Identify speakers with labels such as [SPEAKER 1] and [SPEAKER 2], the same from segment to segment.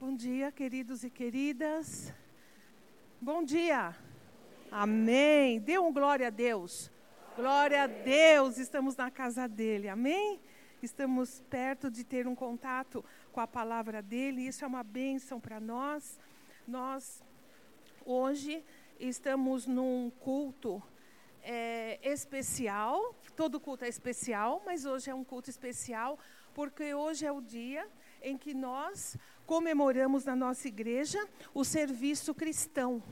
[SPEAKER 1] Bom dia, queridos e queridas. Bom dia. Amém. Dê um glória a Deus. Glória a Deus. Estamos na casa dele. Amém? Estamos perto de ter um contato com a palavra dele. Isso é uma bênção para nós. Nós, hoje, estamos num culto é, especial. Todo culto é especial, mas hoje é um culto especial porque hoje é o dia em que nós comemoramos na nossa igreja o serviço cristão.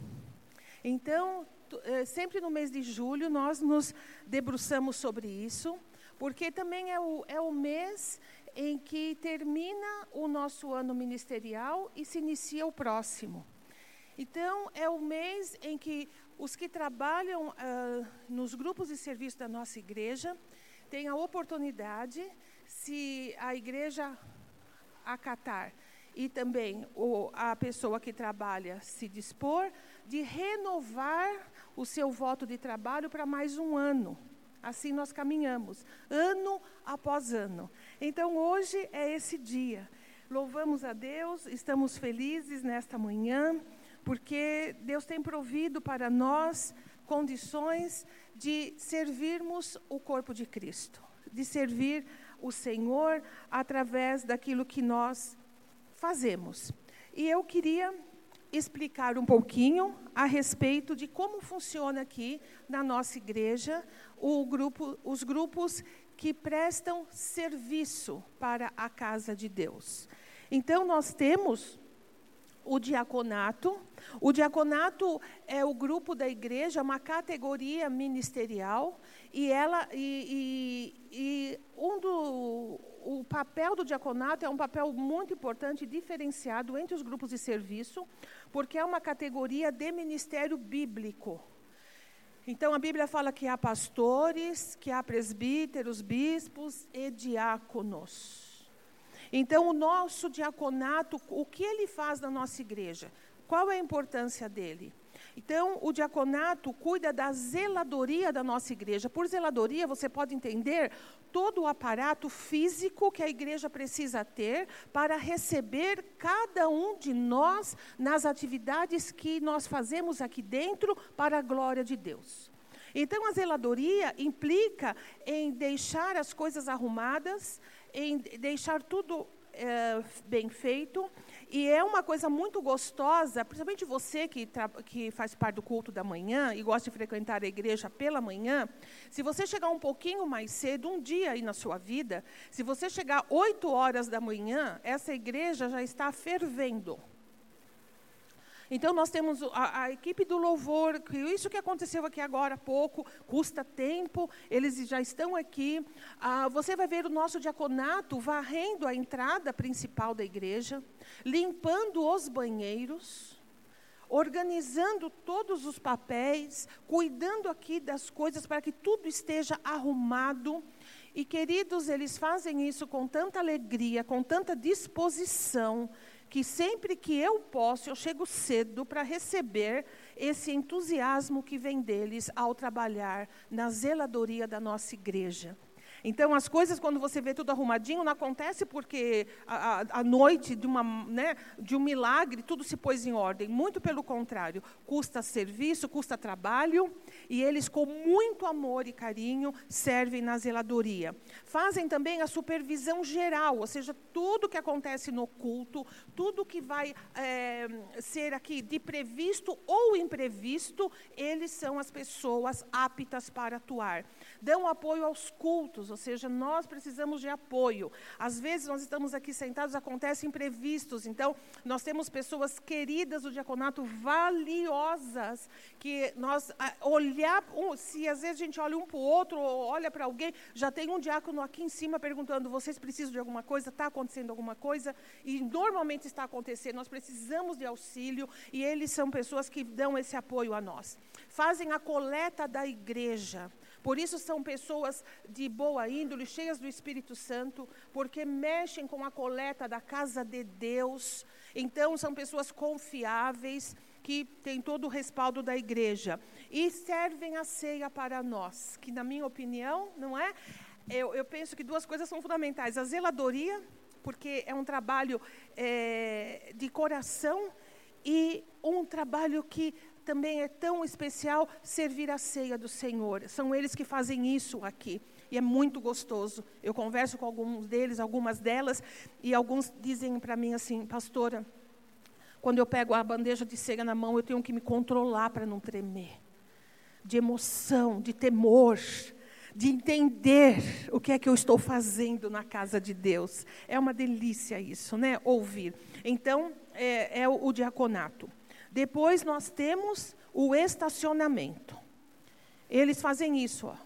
[SPEAKER 1] Então, eh, sempre no mês de julho, nós nos debruçamos sobre isso, porque também é o, é o mês em que termina o nosso ano ministerial e se inicia o próximo. Então, é o mês em que os que trabalham uh, nos grupos de serviço da nossa igreja têm a oportunidade, se a igreja acatar e também o, a pessoa que trabalha se dispor de renovar o seu voto de trabalho para mais um ano. Assim nós caminhamos, ano após ano. Então hoje é esse dia. Louvamos a Deus, estamos felizes nesta manhã, porque Deus tem provido para nós condições de servirmos o corpo de Cristo, de servir o Senhor através daquilo que nós fazemos. E eu queria explicar um pouquinho a respeito de como funciona aqui na nossa igreja grupo, os grupos que prestam serviço para a casa de Deus. Então, nós temos o diaconato. O diaconato é o grupo da igreja, uma categoria ministerial, e ela e, e, e um do o papel do diaconato é um papel muito importante diferenciado entre os grupos de serviço, porque é uma categoria de ministério bíblico. Então a Bíblia fala que há pastores, que há presbíteros, bispos e diáconos. Então o nosso diaconato, o que ele faz na nossa igreja? Qual é a importância dele? Então, o diaconato cuida da zeladoria da nossa igreja. Por zeladoria, você pode entender todo o aparato físico que a igreja precisa ter para receber cada um de nós nas atividades que nós fazemos aqui dentro para a glória de Deus. Então, a zeladoria implica em deixar as coisas arrumadas, em deixar tudo é, bem feito, e é uma coisa muito gostosa, principalmente você que, que faz parte do culto da manhã e gosta de frequentar a igreja pela manhã, se você chegar um pouquinho mais cedo, um dia aí na sua vida, se você chegar 8 horas da manhã, essa igreja já está fervendo. Então, nós temos a, a, equipe do louvor, que isso que aconteceu aqui agora há pouco, custa tempo, eles já estão aqui. Ah, você vai ver o nosso diaconato varrendo a entrada principal da igreja, limpando os banheiros, organizando todos os papéis, cuidando aqui das coisas para que tudo esteja arrumado. E, queridos, eles fazem isso com tanta alegria, com tanta disposição que sempre que eu posso, eu chego cedo para receber esse entusiasmo que vem deles ao trabalhar na zeladoria da nossa igreja. Então, as coisas, quando você vê tudo arrumadinho, não acontece porque a, a, noite de, uma, né, de um milagre tudo se pôs em ordem. Muito pelo contrário, custa serviço, custa trabalho, e eles, com muito amor e carinho, servem na zeladoria. Fazem também a supervisão geral, ou seja, tudo que acontece no culto, tudo que vai é, ser aqui de previsto ou imprevisto, eles são as pessoas aptas para atuar. Dão apoio aos cultos, ou seja, nós precisamos de apoio. Às vezes nós estamos aqui sentados, acontecem imprevistos, então nós temos pessoas queridas do diaconato, valiosas, que nós olhar, se às vezes a gente olha um para o outro, ou olha para alguém, já tem um diácono aqui em cima perguntando: vocês precisam de alguma coisa? Está acontecendo alguma coisa? E normalmente está acontecendo, nós precisamos de auxílio, e eles são pessoas que dão esse apoio a nós. Fazem a coleta da igreja. Por isso são pessoas de boa índole, cheias do Espírito Santo, porque mexem com a coleta da casa de Deus. Então são pessoas confiáveis que têm todo o respaldo da igreja e servem a ceia para nós, que na minha opinião, não é? Eu, eu penso que duas coisas são fundamentais: a zeladoria porque é um trabalho é, de coração e um trabalho que também é tão especial servir a ceia do Senhor. São eles que fazem isso aqui. E é muito gostoso. Eu converso com alguns deles, algumas delas, e alguns dizem para mim assim, pastora, quando eu pego a bandeja de ceia na mão, eu tenho que me controlar para não tremer. De emoção, de temor, de entender o que é que eu estou fazendo na casa de Deus. É uma delícia isso, né? Ouvir. Então, é, é o, o diaconato. Depois nós temos o estacionamento. Eles fazem isso, ó.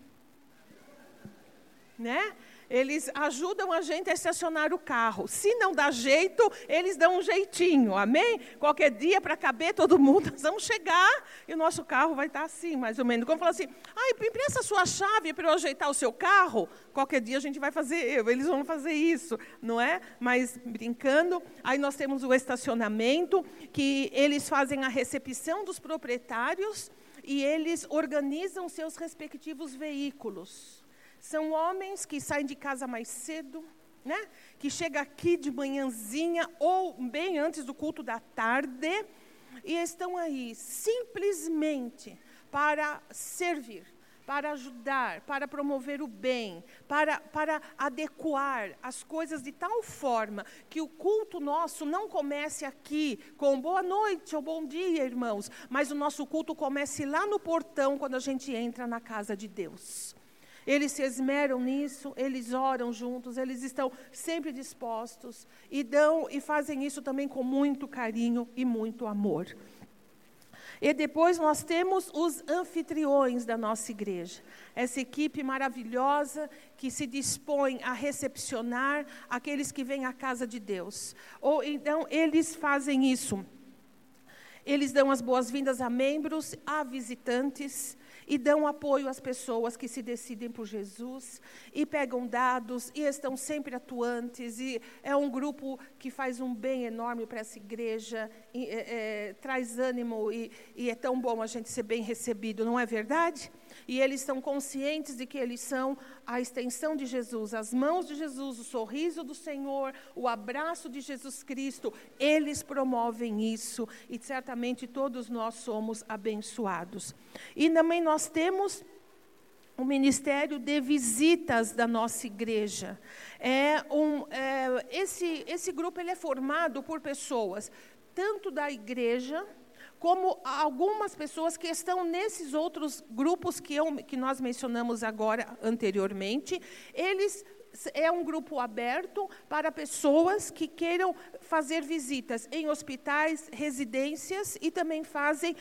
[SPEAKER 1] Né? Eles ajudam a gente a estacionar o carro. Se não dá jeito, eles dão um jeitinho, amém? Qualquer dia, para caber todo mundo, nós vamos chegar e o nosso carro vai estar assim, mais ou menos. Como falar assim, ah, empresta a sua chave para eu ajeitar o seu carro. Qualquer dia a gente vai fazer, eles vão fazer isso, não é? Mas brincando, aí nós temos o estacionamento, que eles fazem a recepção dos proprietários e eles organizam seus respectivos veículos. São homens que saem de casa mais cedo, né? que chegam aqui de manhãzinha ou bem antes do culto da tarde e estão aí simplesmente para servir, para ajudar, para promover o bem, para, para adequar as coisas de tal forma que o culto nosso não comece aqui com boa noite ou bom dia, irmãos, mas o nosso culto comece lá no portão quando a gente entra na casa de Deus. Eles se esmeram nisso, eles oram juntos, eles estão sempre dispostos e dão e fazem isso também com muito carinho e muito amor. E depois nós temos os anfitriões da nossa igreja. Essa equipe maravilhosa que se dispõe a recepcionar aqueles que vêm à casa de Deus. Ou então eles fazem isso. Eles dão as boas-vindas a membros, a visitantes, e dão apoio às pessoas que se decidem por Jesus e pegam dados e estão sempre atuantes. E é um grupo que faz um bem enorme para essa igreja, e, é, é, traz ânimo e, e é tão bom a gente ser bem recebido, não é verdade? E eles estão conscientes de que eles são a extensão de Jesus, as mãos de Jesus, o sorriso do Senhor, o abraço de Jesus Cristo. Eles promovem isso e certamente todos nós somos abençoados. E também nós temos o ministério de visitas da nossa igreja. É um, é, esse, esse grupo ele é formado por pessoas tanto da igreja como algumas pessoas que estão nesses outros grupos que, eu, que nós mencionamos agora anteriormente, eles é um grupo aberto para pessoas que queiram fazer visitas em hospitais, residências e também fazem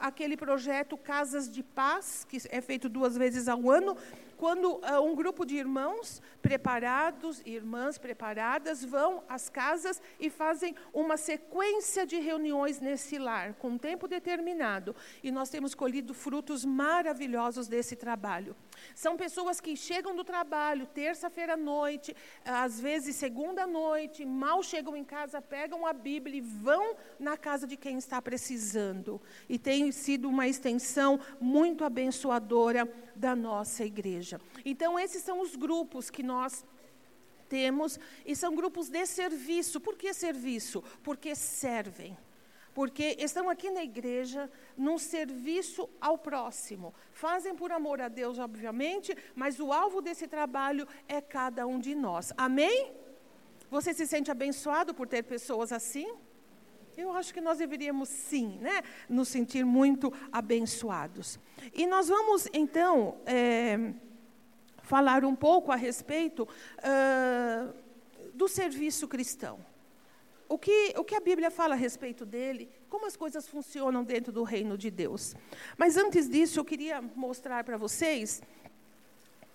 [SPEAKER 1] aquele projeto Casas de Paz, que é feito duas vezes ao ano, quando uh, um grupo de irmãos preparados, irmãs preparadas, vão às casas e fazem uma sequência de reuniões nesse lar, com um tempo determinado. E nós temos colhido frutos maravilhosos desse trabalho. São pessoas que chegam do trabalho terça-feira à noite, às vezes segunda noite, mal chegam em casa, pegam a Bíblia e vão na casa de quem está precisando. E tem sido uma extensão muito abençoadora da nossa igreja. Então, esses são os grupos que nós temos, e são grupos de serviço. Por que serviço? Porque servem. Porque estão aqui na igreja num serviço ao próximo. Fazem por amor a Deus, obviamente, mas o alvo desse trabalho é cada um de nós. Amém? Você se sente abençoado por ter pessoas assim? Eu acho que nós deveríamos sim, né, nos sentir muito abençoados. E nós vamos então é, falar um pouco a respeito uh, do serviço cristão. O que, o que a Bíblia fala a respeito dele, como as coisas funcionam dentro do reino de Deus. Mas antes disso, eu queria mostrar para vocês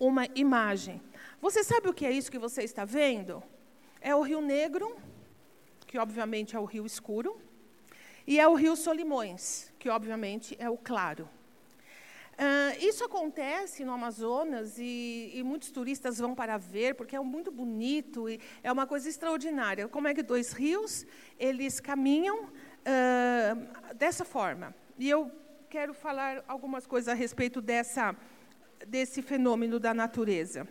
[SPEAKER 1] uma imagem. Você sabe o que é isso que você está vendo? É o Rio Negro que obviamente é o rio escuro, e é o rio Solimões, que obviamente é o claro. Uh, isso acontece no Amazonas e, e, muitos turistas vão para ver, porque é muito bonito e é uma coisa extraordinária. Como é que dois rios, eles caminham uh, dessa forma. E eu quero falar algumas coisas a respeito dessa, desse fenômeno da natureza.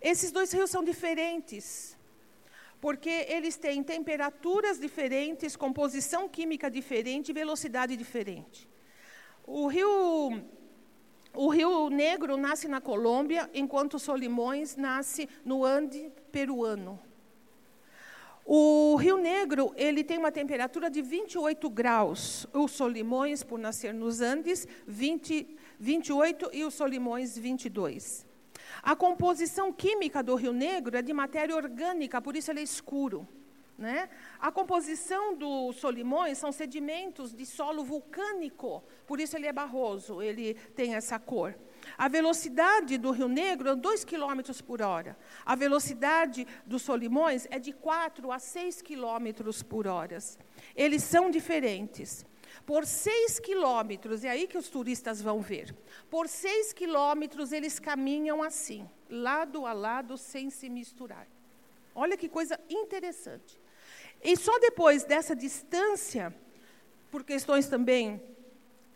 [SPEAKER 1] Esses dois rios são diferentes, porque eles têm temperaturas diferentes, composição química diferente velocidade diferente. O rio, o rio Negro nasce na Colômbia, enquanto o Solimões nasce no Ande peruano. O Rio Negro ele tem uma temperatura de 28 graus. O Solimões, por nascer nos Andes, 20, 28 e o Solimões 22. A composição química do Rio Negro é de matéria orgânica, por isso ele é escuro. Né? A composição do Solimões são sedimentos de solo vulcânico, por isso ele é barroso, ele tem essa cor. A velocidade do Rio Negro é 2 km por hora. A velocidade dos Solimões é de 4 a 6 km por hora. Eles são diferentes. Por 6 quilômetros, é aí que os turistas vão ver. Por 6 quilômetros eles caminham assim, lado a lado, sem se misturar. Olha que coisa interessante. E só depois dessa distância, por questões também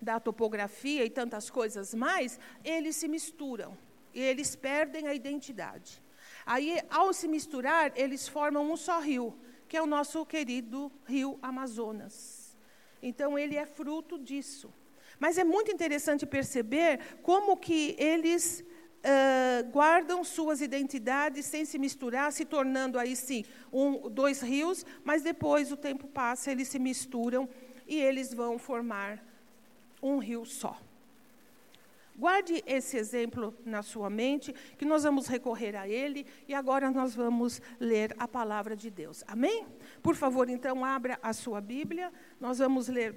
[SPEAKER 1] da topografia e tantas coisas mais, eles se misturam. E eles perdem a identidade. Aí, ao se misturar, eles formam um só rio, que é o nosso querido rio Amazonas. Então, ele é fruto disso. Mas é muito interessante perceber como que eles uh, guardam suas identidades sem se misturar, se tornando aí sim um, dois rios, mas depois o tempo passa, eles se misturam e eles vão formar um rio só. Guarde esse exemplo na sua mente, que nós vamos recorrer a ele e agora nós vamos ler a palavra de Deus. Amém? Por favor, então, abra a sua Bíblia. Nós vamos ler.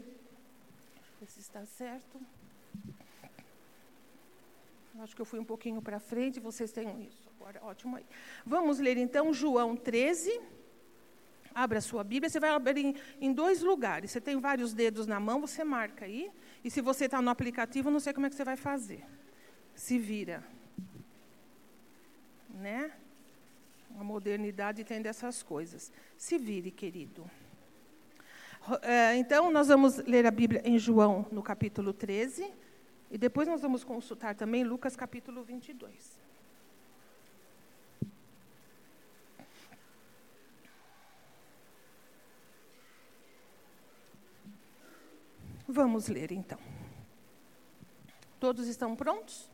[SPEAKER 1] Se está certo. Acho que eu fui um pouquinho para frente, vocês têm isso. Agora, ótimo aí. Vamos ler então João 13. Abra a sua Bíblia, você vai abrir em, em dois lugares. Você tem vários dedos na mão, você marca aí. E se você está no aplicativo, não sei como é que você vai fazer. Se vira. Né? A modernidade tem dessas coisas. Se vire, querido. É, então, nós vamos ler a Bíblia em João, no capítulo 13. E depois nós vamos consultar também Lucas, capítulo 22. Vamos ler então. Todos estão prontos?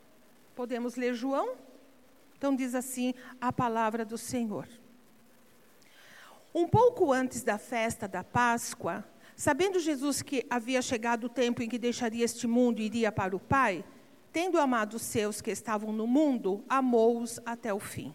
[SPEAKER 1] Podemos ler João? Então diz assim a palavra do Senhor. Um pouco antes da festa da Páscoa, sabendo Jesus que havia chegado o tempo em que deixaria este mundo e iria para o Pai, tendo amado os seus que estavam no mundo, amou-os até o fim.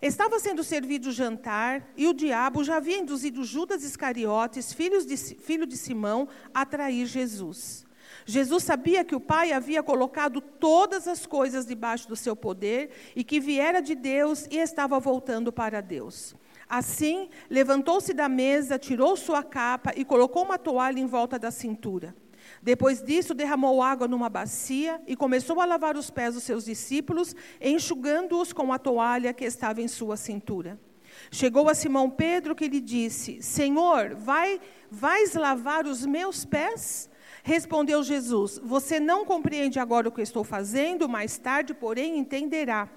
[SPEAKER 1] Estava sendo servido o jantar e o diabo já havia induzido Judas Iscariotes, filho de Simão, a trair Jesus. Jesus sabia que o Pai havia colocado todas as coisas debaixo do seu poder e que viera de Deus e estava voltando para Deus. Assim, levantou-se da mesa, tirou sua capa e colocou uma toalha em volta da cintura. Depois disso, derramou água numa bacia e começou a lavar os pés dos seus discípulos, enxugando-os com a toalha que estava em sua cintura. Chegou a Simão Pedro que lhe disse: Senhor, vai, vais lavar os meus pés? Respondeu Jesus: Você não compreende agora o que estou fazendo, mais tarde, porém, entenderá.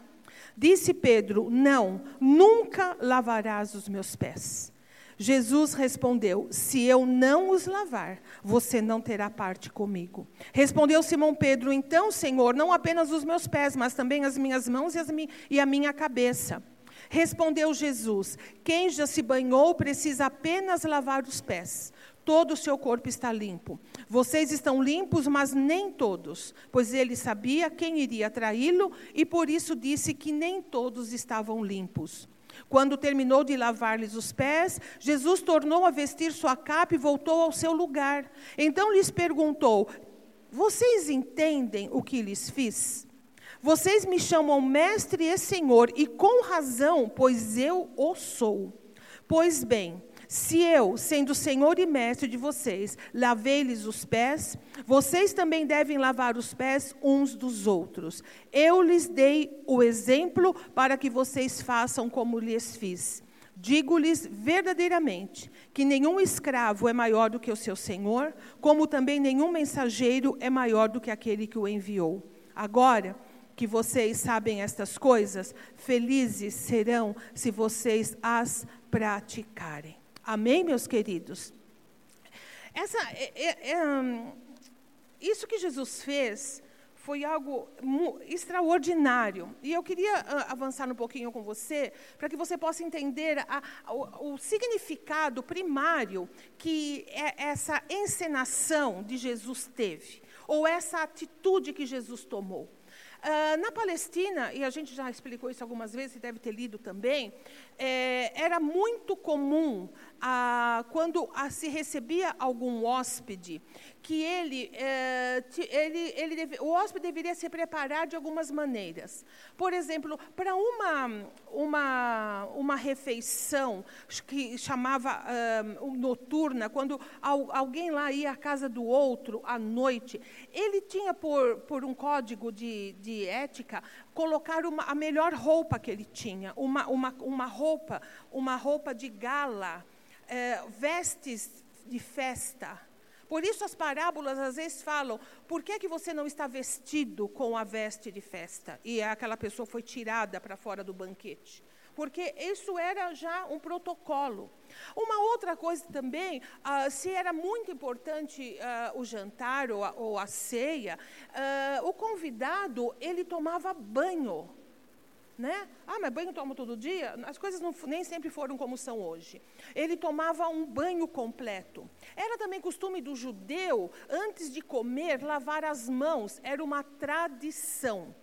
[SPEAKER 1] Disse Pedro: Não, nunca lavarás os meus pés. Jesus respondeu: Se eu não os lavar, você não terá parte comigo. Respondeu Simão Pedro: Então, Senhor, não apenas os meus pés, mas também as minhas mãos e, mi e a minha cabeça. Respondeu Jesus: Quem já se banhou precisa apenas lavar os pés. Todo o seu corpo está limpo. Vocês estão limpos, mas nem todos, pois ele sabia quem iria traí-lo e por isso disse que nem todos estavam limpos. Quando terminou de lavar-lhes os pés, Jesus tornou a vestir sua capa e voltou ao seu lugar. Então lhes perguntou: Vocês entendem o que lhes fiz? Vocês me chamam mestre e senhor, e com razão, pois eu o sou. Pois bem, se eu, sendo Senhor e Mestre de vocês, lavei-lhes os pés, vocês também devem lavar os pés uns dos outros. Eu lhes dei o exemplo para que vocês façam como lhes fiz. Digo-lhes verdadeiramente que nenhum escravo é maior do que o seu senhor, como também nenhum mensageiro é maior do que aquele que o enviou. Agora, que vocês sabem estas coisas, felizes serão se vocês as praticarem. Amém, meus queridos? Essa, é, é, é, hum, isso que Jesus fez foi algo extraordinário. E eu queria avançar um pouquinho com você, para que você possa entender a, o, o, significado primário que é essa encenação de Jesus teve, ou essa atitude que Jesus tomou. Uh, na Palestina, e a gente já explicou isso algumas vezes, e deve ter lido também, é, era muito comum, ah, quando ah, se recebia algum hóspede, que ele, é, ele, ele deve, o hóspede deveria se preparar de algumas maneiras. Por exemplo, para uma, uma, uma refeição que chamava uh, noturna, quando alguém lá ia à casa do outro à noite, ele tinha por, por um código de, de ética colocar uma, a melhor roupa que ele tinha, uma, uma, uma roupa, uma roupa de gala, é, vestes de festa. Por isso as parábolas às vezes falam: por que, que você não está vestido com a veste de festa? E aquela pessoa foi tirada para fora do banquete. Porque isso era já um protocolo. Uma outra coisa também, uh, se era muito importante uh, o jantar ou a, ou a ceia, uh, o convidado ele tomava banho né? Ah, mas banho toma todo dia? As coisas não, nem sempre foram como são hoje. Ele tomava um banho completo. Era também costume do judeu, antes de comer, lavar as mãos. Era uma tradição.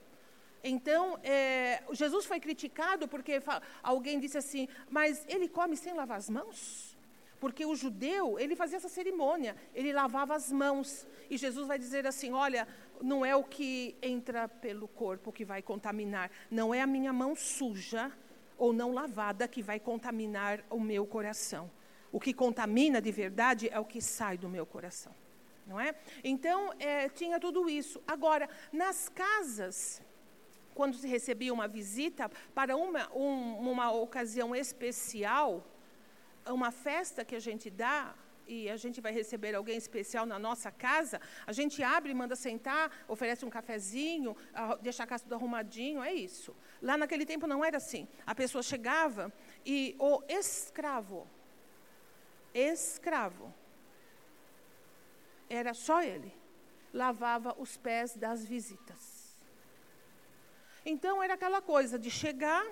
[SPEAKER 1] Então, é, Jesus foi criticado porque alguém disse assim, mas ele come sem lavar as mãos? Porque o judeu, ele fazia essa cerimônia, ele lavava as mãos. E Jesus vai dizer assim: olha, não é o que entra pelo corpo que vai contaminar, não é a minha mão suja ou não lavada que vai contaminar o meu coração. O que contamina de verdade é o que sai do meu coração, não é? Então é, tinha tudo isso. Agora, nas casas, quando se recebia uma visita para uma, um, uma ocasião especial, uma festa que a gente dá, e a gente vai receber alguém especial na nossa casa, a gente abre, manda sentar, oferece um cafezinho, deixa a casa tudo arrumadinho, é isso. Lá naquele tempo não era assim. A pessoa chegava e o escravo, escravo, era só ele, lavava os pés das visitas. Então era aquela coisa de chegar,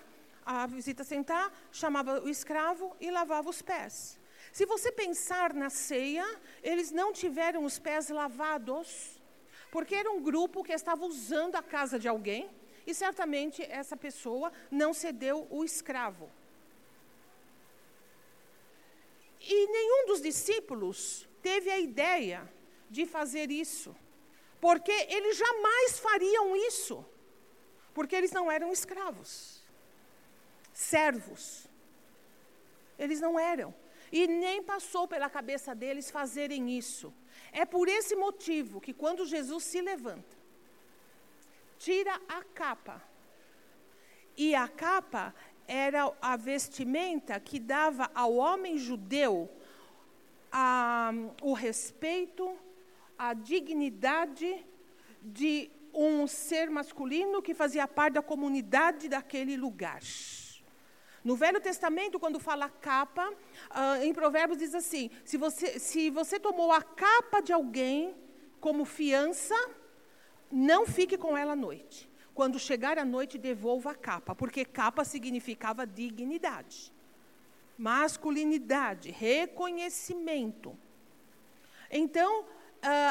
[SPEAKER 1] a visita sentar, chamava o escravo e lavava os pés. Se você pensar na ceia, eles não tiveram os pés lavados, porque era um grupo que estava usando a casa de alguém, e certamente essa pessoa não cedeu o escravo. E nenhum dos discípulos teve a ideia de fazer isso, porque eles jamais fariam isso, porque eles não eram escravos, servos. Eles não eram. E nem passou pela cabeça deles fazerem isso. É por esse motivo que quando Jesus se levanta, tira a capa. E a capa era a vestimenta que dava ao homem judeu a, o respeito, a dignidade de um ser masculino que fazia parte da comunidade daquele lugar. No Velho Testamento, quando fala capa, uh, em Provérbios diz assim: se você, se você tomou a capa de alguém como fiança, não fique com ela à noite. Quando chegar à noite, devolva a capa, porque capa significava dignidade, masculinidade, reconhecimento. Então,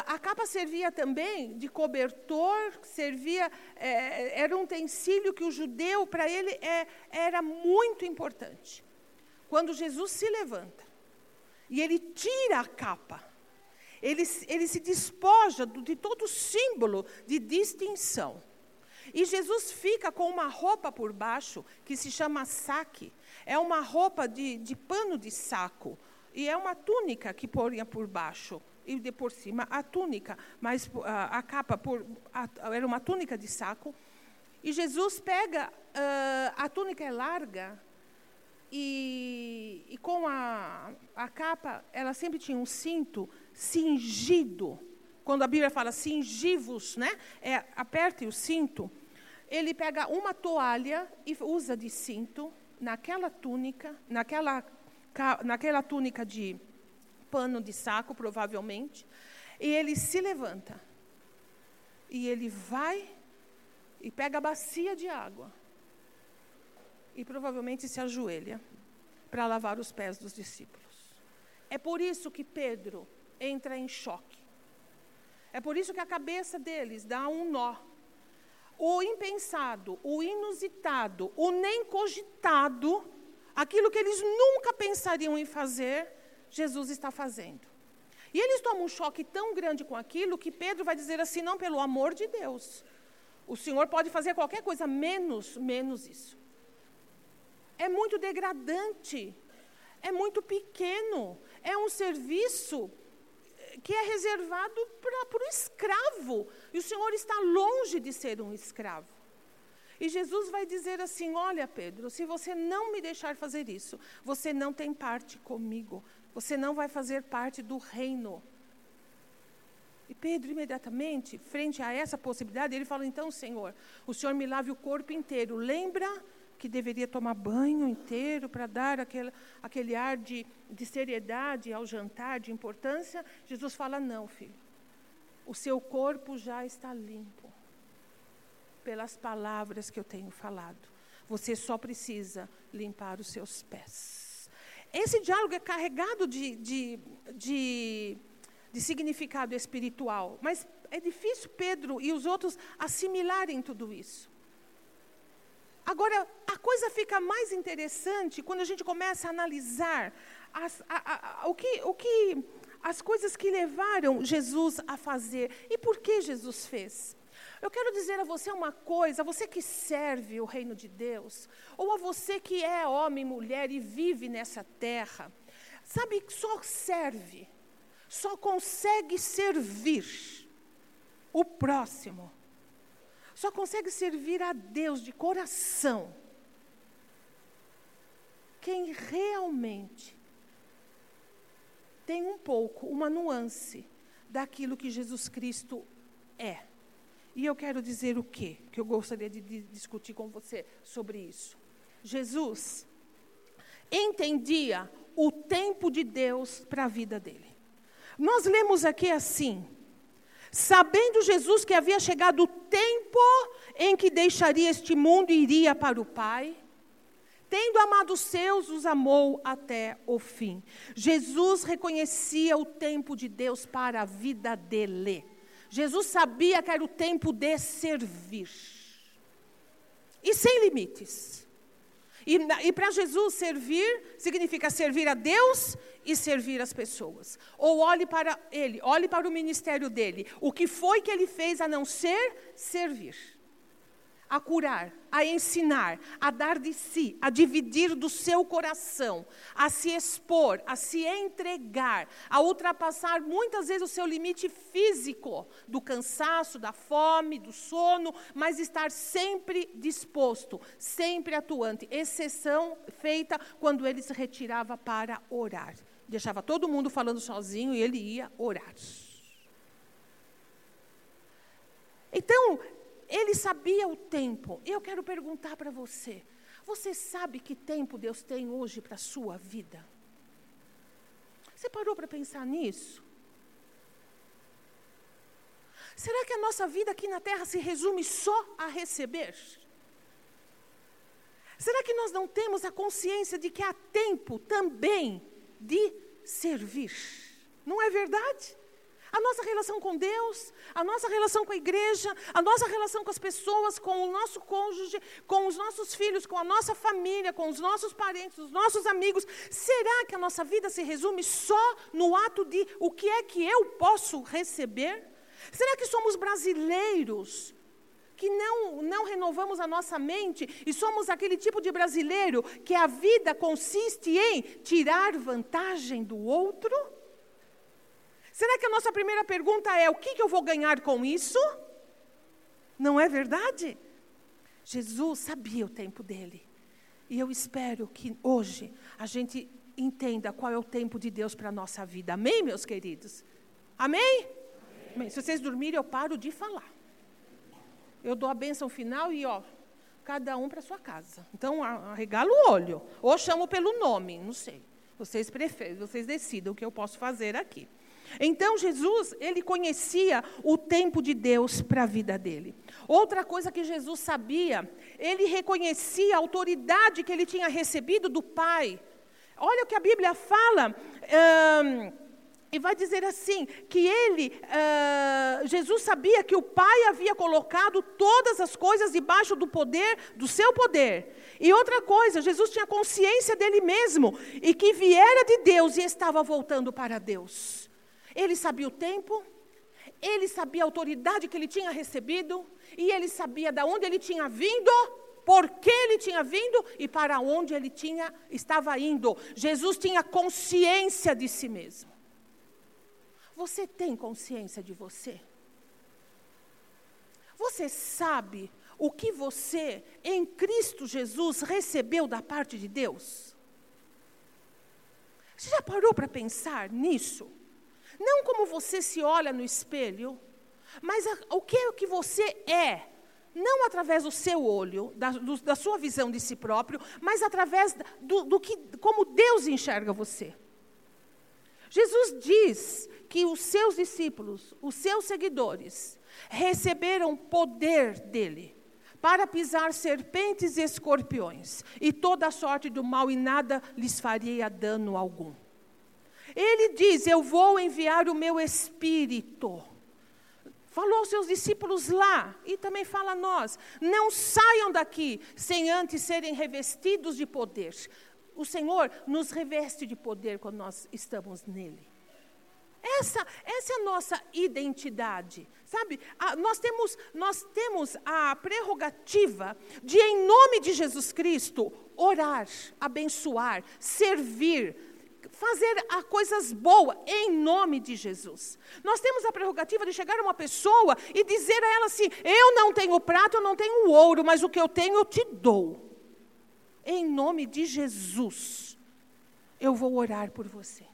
[SPEAKER 1] a capa servia também de cobertor, servia, é, era um utensílio que o judeu, para ele, é, era muito importante. Quando Jesus se levanta e ele tira a capa, ele, ele se despoja de todo símbolo de distinção. E Jesus fica com uma roupa por baixo que se chama saque. É uma roupa de, de pano de saco. E é uma túnica que põe por baixo e de por cima a túnica, mas a, a capa por, a, era uma túnica de saco. E Jesus pega, uh, a túnica é larga, e, e com a, a capa, ela sempre tinha um cinto cingido. Quando a Bíblia fala cingivos, né? É, aperte o cinto. ele pega uma toalha e usa de cinto naquela túnica, naquela, naquela túnica de pano de saco, provavelmente, e ele se levanta. E ele vai e pega a bacia de água. E provavelmente se ajoelha para lavar os pés dos discípulos. É por isso que Pedro entra em choque. É por isso que a cabeça deles dá um nó. O impensado, o inusitado, o nem cogitado, aquilo que eles nunca pensariam em fazer, Jesus está fazendo. E eles tomam um choque tão grande com aquilo que Pedro vai dizer assim: não, pelo amor de Deus, o Senhor pode fazer qualquer coisa, menos, menos isso. É muito degradante, é muito pequeno, é um serviço que é reservado para o escravo. E o Senhor está longe de ser um escravo. E Jesus vai dizer assim: Olha, Pedro, se você não me deixar fazer isso, você não tem parte comigo, você não vai fazer parte do reino. E Pedro, imediatamente, frente a essa possibilidade, ele fala: Então, Senhor, o Senhor me lave o corpo inteiro. Lembra que deveria tomar banho inteiro para dar aquele, aquele ar de, de seriedade ao jantar, de importância? Jesus fala: Não, filho. O seu corpo já está limpo pelas palavras que eu tenho falado. Você só precisa limpar os seus pés. Esse diálogo é carregado de, de, de de significado espiritual. Mas é difícil Pedro e os outros assimilarem tudo isso. Agora, a coisa fica mais interessante quando a gente começa a analisar as, a, a, o, que, o que, as coisas que levaram Jesus a fazer e por que Jesus fez. Eu quero dizer a você uma coisa, a você que serve o reino de Deus, ou a você que é homem, mulher e vive nessa terra, sabe, só serve só consegue servir o próximo, só consegue servir a Deus de coração quem realmente tem um pouco, uma nuance daquilo que Jesus Cristo é. E eu quero dizer o quê? Que eu gostaria de, de discutir com você sobre isso. Jesus entendia o tempo de Deus para a vida dele. Nós lemos aqui assim: sabendo Jesus que havia chegado o tempo em que deixaria este mundo e iria para o Pai, tendo amado os seus, os amou até o fim. Jesus reconhecia o tempo de Deus para a vida dele. Jesus sabia que era o tempo de servir. E sem limites. E, e para Jesus servir significa servir a Deus e servir as pessoas. Ou olhe para ele, olhe para o ministério dele. O que foi que ele fez a não ser servir? A curar, a ensinar, a dar de si, a dividir do seu coração, a se expor, a se entregar, a ultrapassar muitas vezes o seu limite físico, do cansaço, da fome, do sono, mas estar sempre disposto, sempre atuante, exceção feita quando ele se retirava para orar deixava todo mundo falando sozinho e ele ia orar. Então, ele sabia o tempo. Eu quero perguntar para você: você sabe que tempo Deus tem hoje para a sua vida? Você parou para pensar nisso? Será que a nossa vida aqui na terra se resume só a receber? Será que nós não temos a consciência de que há tempo também de servir. Não é verdade? A nossa relação com Deus, a nossa relação com a igreja, a nossa relação com as pessoas, com o nosso cônjuge, com os nossos filhos, com a nossa família, com os nossos parentes, os nossos amigos. Será que a nossa vida se resume só no ato de o que é que eu posso receber? Será que somos brasileiros que não, não renovamos a nossa mente e somos aquele tipo de brasileiro que a vida consiste em tirar vantagem do outro? Será que a nossa primeira pergunta é: o que, que eu vou ganhar com isso? Não é verdade? Jesus sabia o tempo dele. E eu espero que hoje a gente entenda qual é o tempo de Deus para a nossa vida. Amém, meus queridos? Amém? Amém? Se vocês dormirem, eu paro de falar. eu dou a bênção final e, ó, cada um para sua casa. Então, arregala o olho. Ou chamo pelo nome, não sei. Vocês preferem, vocês decidam o que eu posso fazer aqui. Então, Jesus, ele conhecia o tempo de Deus para a vida dele. Outra coisa que Jesus sabia, ele reconhecia a autoridade que ele tinha recebido do Pai. Olha o que a Bíblia fala. e vai dizer assim: que ele, uh, Jesus sabia que o Pai havia colocado todas as coisas debaixo do poder, do seu poder. E outra coisa, Jesus tinha consciência dele mesmo e que viera de Deus e estava voltando para Deus. Ele sabia o tempo, ele sabia a autoridade que ele tinha recebido, e ele sabia de onde ele tinha vindo, por que ele tinha vindo e para onde ele tinha, estava indo. Jesus tinha consciência de si mesmo. Você tem consciência de você? Você sabe o que você, em Cristo Jesus, recebeu da parte de Deus? Você já parou para pensar nisso? Não como você se olha no espelho, mas a, o que é o que você é. Não através do seu olho, da, do, da sua visão de si próprio, mas através do, do que, como Deus enxerga você. Jesus diz que os seus discípulos, os seus seguidores, receberam poder dele para pisar serpentes e escorpiões e toda sorte do mal, e nada lhes faria dano algum. Ele diz: Eu vou enviar o meu espírito. Falou aos seus discípulos lá, e também fala a nós: não saiam daqui sem antes serem revestidos de poder. O Senhor nos reveste de poder quando nós estamos nele. Essa, essa é a nossa identidade, sabe? nós, temos, nós temos a prerrogativa de, em nome de Jesus Cristo, orar, abençoar, servir, fazer a coisas boas em nome de Jesus. Nós temos a prerrogativa de chegar a uma pessoa e dizer a ela assim: Eu não tenho prata, eu não tenho ouro, mas o que eu tenho eu te dou. Em nome de Jesus, eu vou orar por você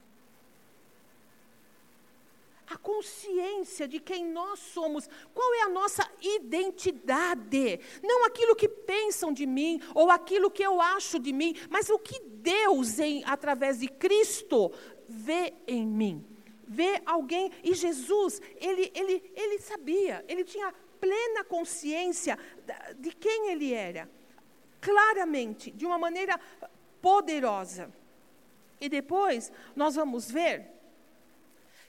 [SPEAKER 1] a consciência de quem nós somos, qual é a nossa identidade. Não aquilo que pensam de mim ou aquilo que eu acho de mim, mas o que Deus, em, através de Cristo, vê em mim. Vê alguém, e Jesus, ele, ele, ele sabia, ele tinha plena consciência de quem ele era, claramente, de uma maneira poderosa. E depois nós vamos ver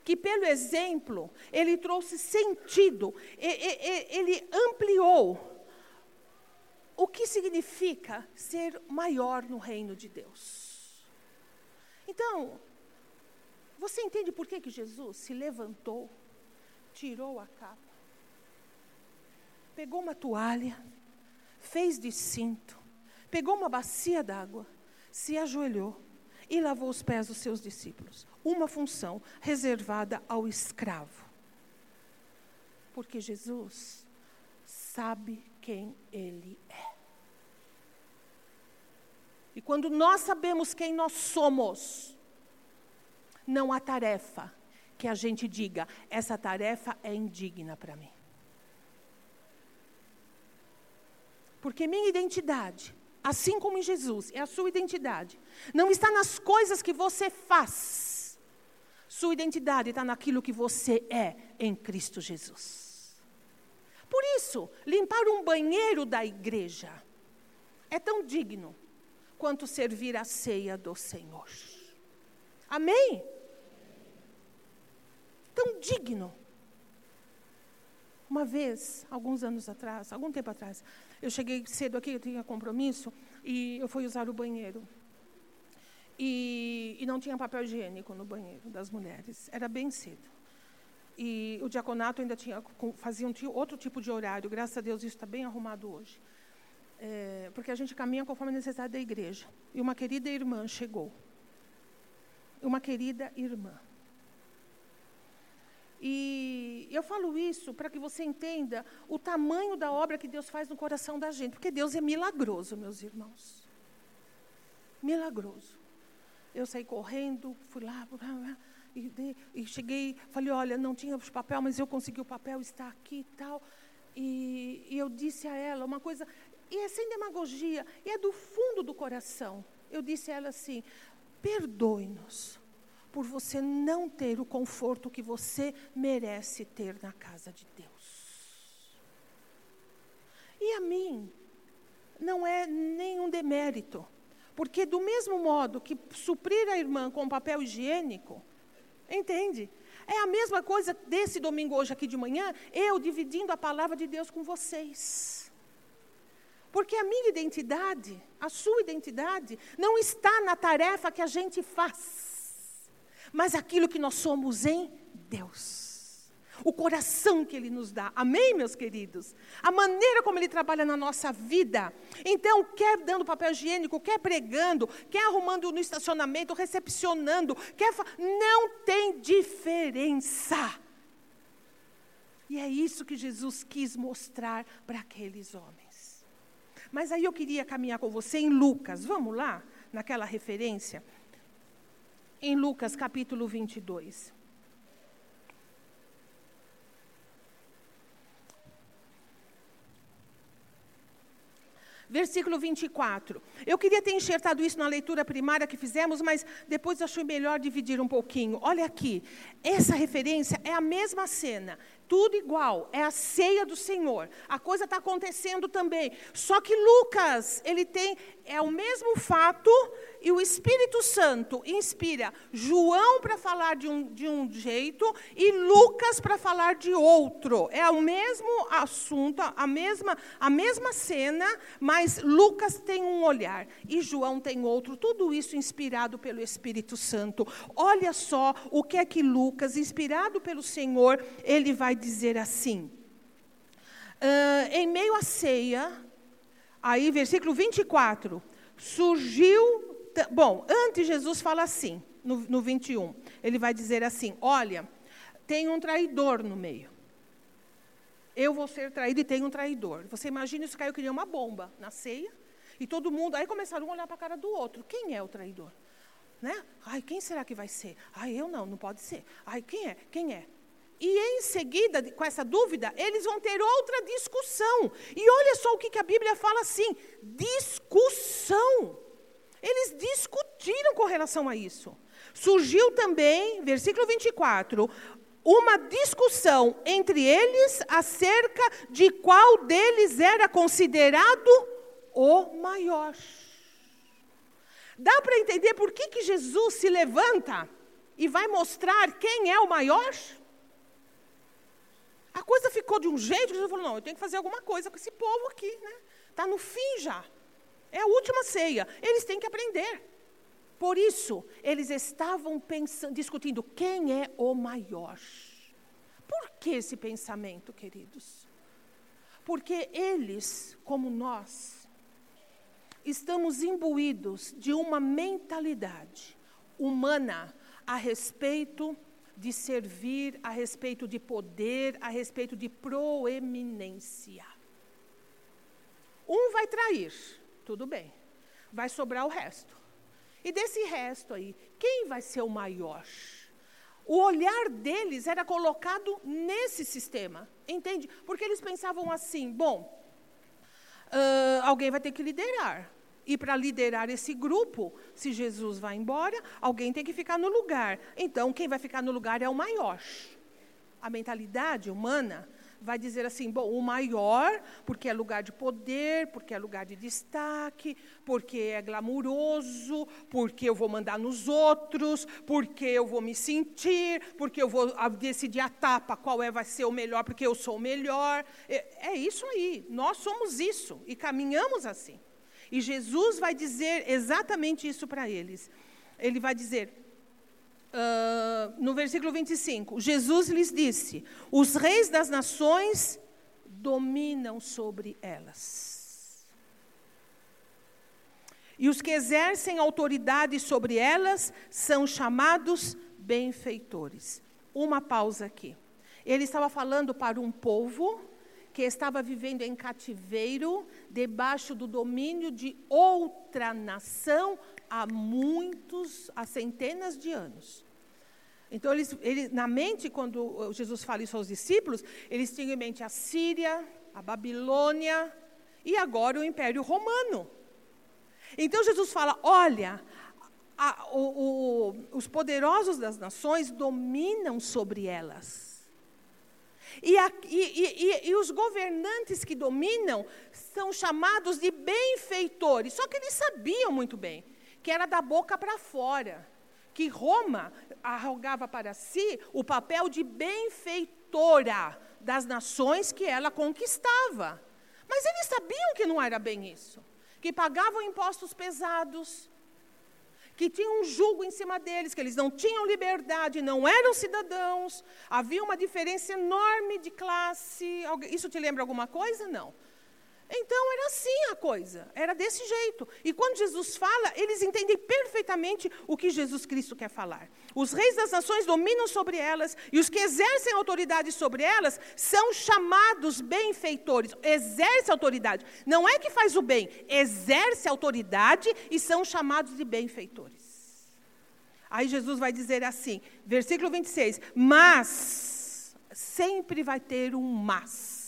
[SPEAKER 1] que pelo exemplo ele trouxe sentido, ele ampliou o que significa ser maior no reino de Deus. Então, você entende por que, que Jesus se levantou, tirou a capa, pegou uma toalha, fez de cinto, pegou uma bacia d'água, se ajoelhou e lavou os pés dos seus discípulos. Uma função reservada ao escravo. Porque Jesus sabe quem ele é. E quando nós sabemos quem nós somos, não há tarefa que a gente diga, essa tarefa é indigna para mim. Porque minha identidade assim como em Jesus, é a sua identidade. Não está nas coisas que você faz. Sua identidade está naquilo que você é em Cristo Jesus. Por isso, limpar um banheiro da igreja é tão digno quanto servir a ceia do Senhor. Amém? Tão digno. Uma vez, alguns anos atrás, algum tempo atrás, eu cheguei cedo aqui, eu tinha compromisso, e eu fui usar o banheiro. E, e não tinha papel higiênico no banheiro das mulheres. Era bem cedo. E o diaconato ainda tinha, fazia um, outro tipo de horário. Graças a Deus isso está bem arrumado hoje. É, porque a gente caminha conforme a necessidade da igreja. E uma querida irmã chegou. Uma querida irmã. E eu falo isso para que você entenda o tamanho da obra que Deus faz no coração da gente, porque Deus é milagroso, meus irmãos. Milagroso. Eu saí correndo, fui lá, e, e cheguei, falei, olha, não tinha papel, mas eu consegui o papel, está aqui e tal. E eu disse a ela uma coisa, e é sem demagogia, e é do fundo do coração. Eu disse a ela assim: perdoe-nos por você não ter o conforto que você merece ter na casa de Deus. E a mim, não é nenhum demérito, porque do mesmo modo que suprir a irmã com papel higiênico, entende? É a mesma coisa desse domingo hoje aqui de manhã, eu dividindo a palavra de Deus com vocês. Porque a minha identidade, a sua identidade, não está na tarefa que a gente faz, mas aquilo que nós somos em Deus. O coração que Ele nos dá. Amém, meus queridos? A maneira como Ele trabalha na nossa vida. Então, quer dando papel higiênico, quer pregando, quer arrumando no estacionamento, recepcionando, quer. Não tem diferença. E é isso que Jesus quis mostrar para aqueles homens. Mas aí eu queria caminhar com você em Lucas, vamos lá, naquela referência? Em Lucas capítulo 22. versículo 24. Eu queria ter enxertado isso na leitura primária que fizemos, mas depois achei melhor dividir um pouquinho. Olha aqui, essa referência é a mesma cena, tudo igual, é a ceia do Senhor. A coisa está acontecendo também. Só que Lucas, ele tem, é o mesmo fato, e o Espírito Santo inspira João para falar de um, de um jeito e Lucas para falar de outro. É o mesmo assunto, a mesma, a mesma cena, mas Lucas tem um olhar e João tem outro. Tudo isso inspirado pelo Espírito Santo. Olha só o que é que Lucas, inspirado pelo Senhor, ele vai dizer assim. Uh, em meio à ceia, aí versículo 24, surgiu. Bom, antes Jesus fala assim, no, no 21, ele vai dizer assim: Olha, tem um traidor no meio. Eu vou ser traído e tem um traidor. Você imagina isso caiu que nem uma bomba na ceia, e todo mundo. Aí começaram a olhar para a cara do outro: quem é o traidor? Né? Ai, quem será que vai ser? Ai, eu não, não pode ser. Ai, quem é? Quem é? E em seguida, com essa dúvida, eles vão ter outra discussão. E olha só o que, que a Bíblia fala assim: discussão. Eles discutiram com relação a isso. Surgiu também, versículo 24, uma discussão entre eles acerca de qual deles era considerado o maior. Dá para entender por que, que Jesus se levanta e vai mostrar quem é o maior? A coisa ficou de um jeito que Jesus falou: não, eu tenho que fazer alguma coisa com esse povo aqui, né? Está no fim já. É a última ceia. Eles têm que aprender. Por isso, eles estavam pensando, discutindo quem é o maior. Por que esse pensamento, queridos? Porque eles, como nós, estamos imbuídos de uma mentalidade humana a respeito de servir, a respeito de poder, a respeito de proeminência. Um vai trair, tudo bem, vai sobrar o resto. E desse resto aí, quem vai ser o maior? O olhar deles era colocado nesse sistema, entende? Porque eles pensavam assim: bom, uh, alguém vai ter que liderar. E para liderar esse grupo, se Jesus vai embora, alguém tem que ficar no lugar. Então, quem vai ficar no lugar é o maior. A mentalidade humana vai dizer assim: bom, o maior, porque é lugar de poder, porque é lugar de destaque, porque é glamuroso, porque eu vou mandar nos outros, porque eu vou me sentir, porque eu vou decidir a tapa qual é vai ser o melhor, porque eu sou o melhor. É, é isso aí. Nós somos isso e caminhamos assim. E Jesus vai dizer exatamente isso para eles. Ele vai dizer, uh, no versículo 25: Jesus lhes disse: Os reis das nações dominam sobre elas. E os que exercem autoridade sobre elas são chamados benfeitores. Uma pausa aqui. Ele estava falando para um povo que estava vivendo em cativeiro, debaixo do domínio de outra nação há muitos, há centenas de anos. Então, eles, na mente, quando Jesus fala isso aos discípulos, eles tinham em mente a Síria, a Babilônia e agora o Império Romano. Então Jesus fala: olha, a, o, o, os poderosos das nações dominam sobre elas. E, a, e, e, e, os governantes que dominam são chamados de benfeitores. Só que eles sabiam muito bem que era da boca para fora. Que Roma arrogava para si o papel de benfeitora das nações que ela conquistava. Mas eles sabiam que não era bem isso. Que pagavam impostos pesados, que tinham um jugo em cima deles, que eles não tinham liberdade, não eram cidadãos, havia uma diferença enorme de classe. Isso te lembra alguma coisa? Não. Então era assim a coisa, era desse jeito. E quando Jesus fala, eles entendem perfeitamente o que Jesus Cristo quer falar. Os reis das nações dominam sobre elas, e os que exercem autoridade sobre elas são chamados benfeitores. Exerce autoridade. Não é que faz o bem, exerce autoridade e são chamados de benfeitores. Aí Jesus vai dizer assim, versículo 26, mas, sempre vai ter um mas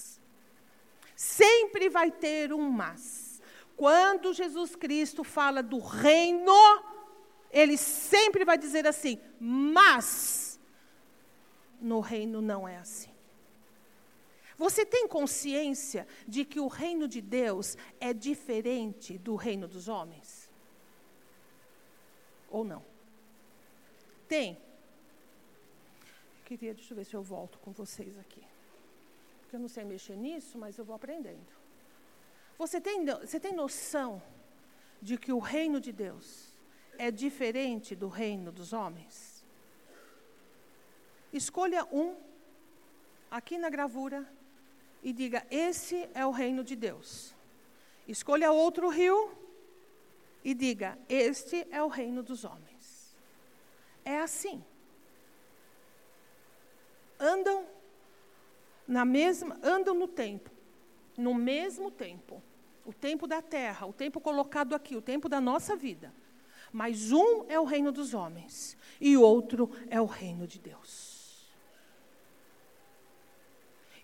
[SPEAKER 1] Sempre vai ter um mas. Quando Jesus Cristo fala do reino, ele sempre vai dizer assim: mas no reino não é assim. Você tem consciência de que o reino de Deus é diferente do reino dos homens? Ou não? Tem. queria, deixa eu ver se eu volto com vocês aqui eu não sei mexer nisso, mas eu vou aprendendo. Você tem, você tem noção de que o reino de Deus é diferente do reino dos homens? Escolha um aqui na gravura e diga: Esse é o reino de Deus. Escolha outro rio e diga: Este é o reino dos homens. É assim. Andam na mesma, andam no tempo, no mesmo tempo. O tempo da terra, o tempo colocado aqui, o tempo da nossa vida. Mas um é o reino dos homens e outro é o reino de Deus.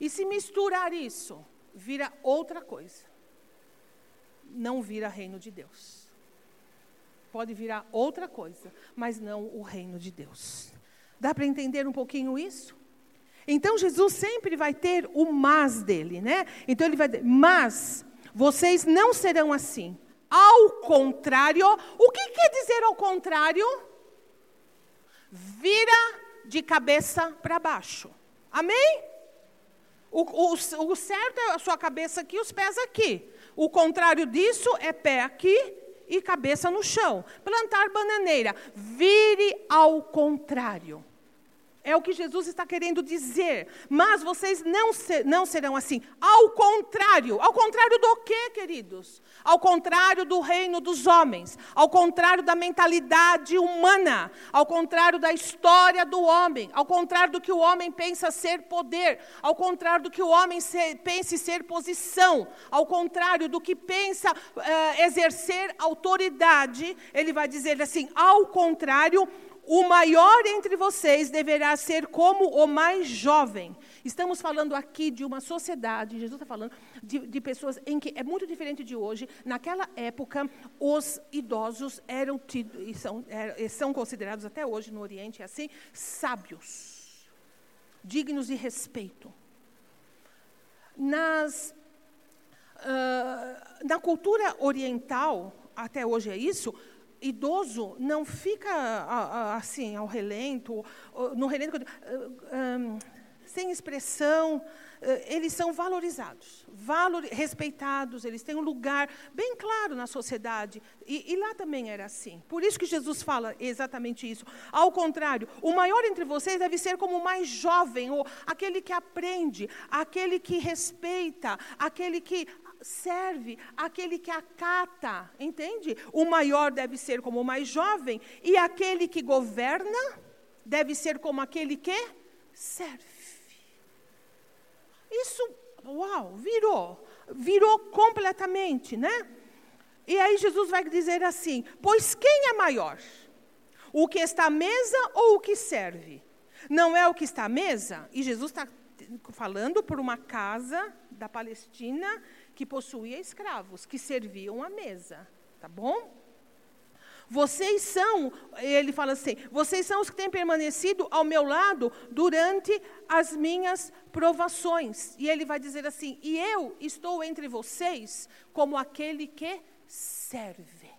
[SPEAKER 1] E se misturar isso, vira outra coisa. Não vira reino de Deus. Pode virar outra coisa, mas não o reino de Deus. Dá para entender um pouquinho isso? Então Jesus sempre vai ter o mas dele, né? Então ele vai dizer, mas vocês não serão assim. Ao contrário, o que quer dizer ao contrário? Vira de cabeça para baixo. Amém? O, o, o, certo é a sua cabeça aqui, os pés aqui. O contrário disso é pé aqui e cabeça no chão. Plantar bananeira. Vire ao contrário. É o que Jesus está querendo dizer. Mas vocês não, ser, não serão assim. Ao contrário. Ao contrário do quê, queridos? Ao contrário do reino dos homens. Ao contrário da mentalidade humana. Ao contrário da história do homem. Ao contrário do que o homem pensa ser poder. Ao contrário do que o homem se, pense ser posição. Ao contrário do que pensa uh, exercer autoridade. Ele vai dizer assim: ao contrário o maior entre vocês deverá ser como o mais jovem. Estamos falando aqui de uma sociedade, Jesus está falando de, de, pessoas em que é muito diferente de hoje. Naquela época, os idosos eram e são, é, são considerados até hoje no Oriente assim, sábios, dignos de respeito. Nas, uh, na cultura oriental, até hoje é isso, idoso não fica assim, ao relento, no relento, sem expressão, eles são valorizados, valor, respeitados, eles têm um lugar bem claro na sociedade. E, e, lá também era assim. Por isso que Jesus fala exatamente isso. Ao contrário, o maior entre vocês deve ser como o mais jovem, ou aquele que aprende, aquele que respeita, aquele que serve, aquele que acata, entende? O maior deve ser como o mais jovem, e aquele que governa deve ser como aquele que serve. Isso, uau, virou, virou completamente, né? E aí Jesus vai dizer assim: Pois quem é maior? O que está à mesa ou o que serve? Não é o que está à mesa? E Jesus está falando por uma casa da Palestina que possuía escravos, que serviam à mesa, tá bom? Vocês são, ele fala assim, vocês são os que têm permanecido ao meu lado durante as minhas provações. E ele vai dizer assim: e eu estou entre vocês como aquele que serve.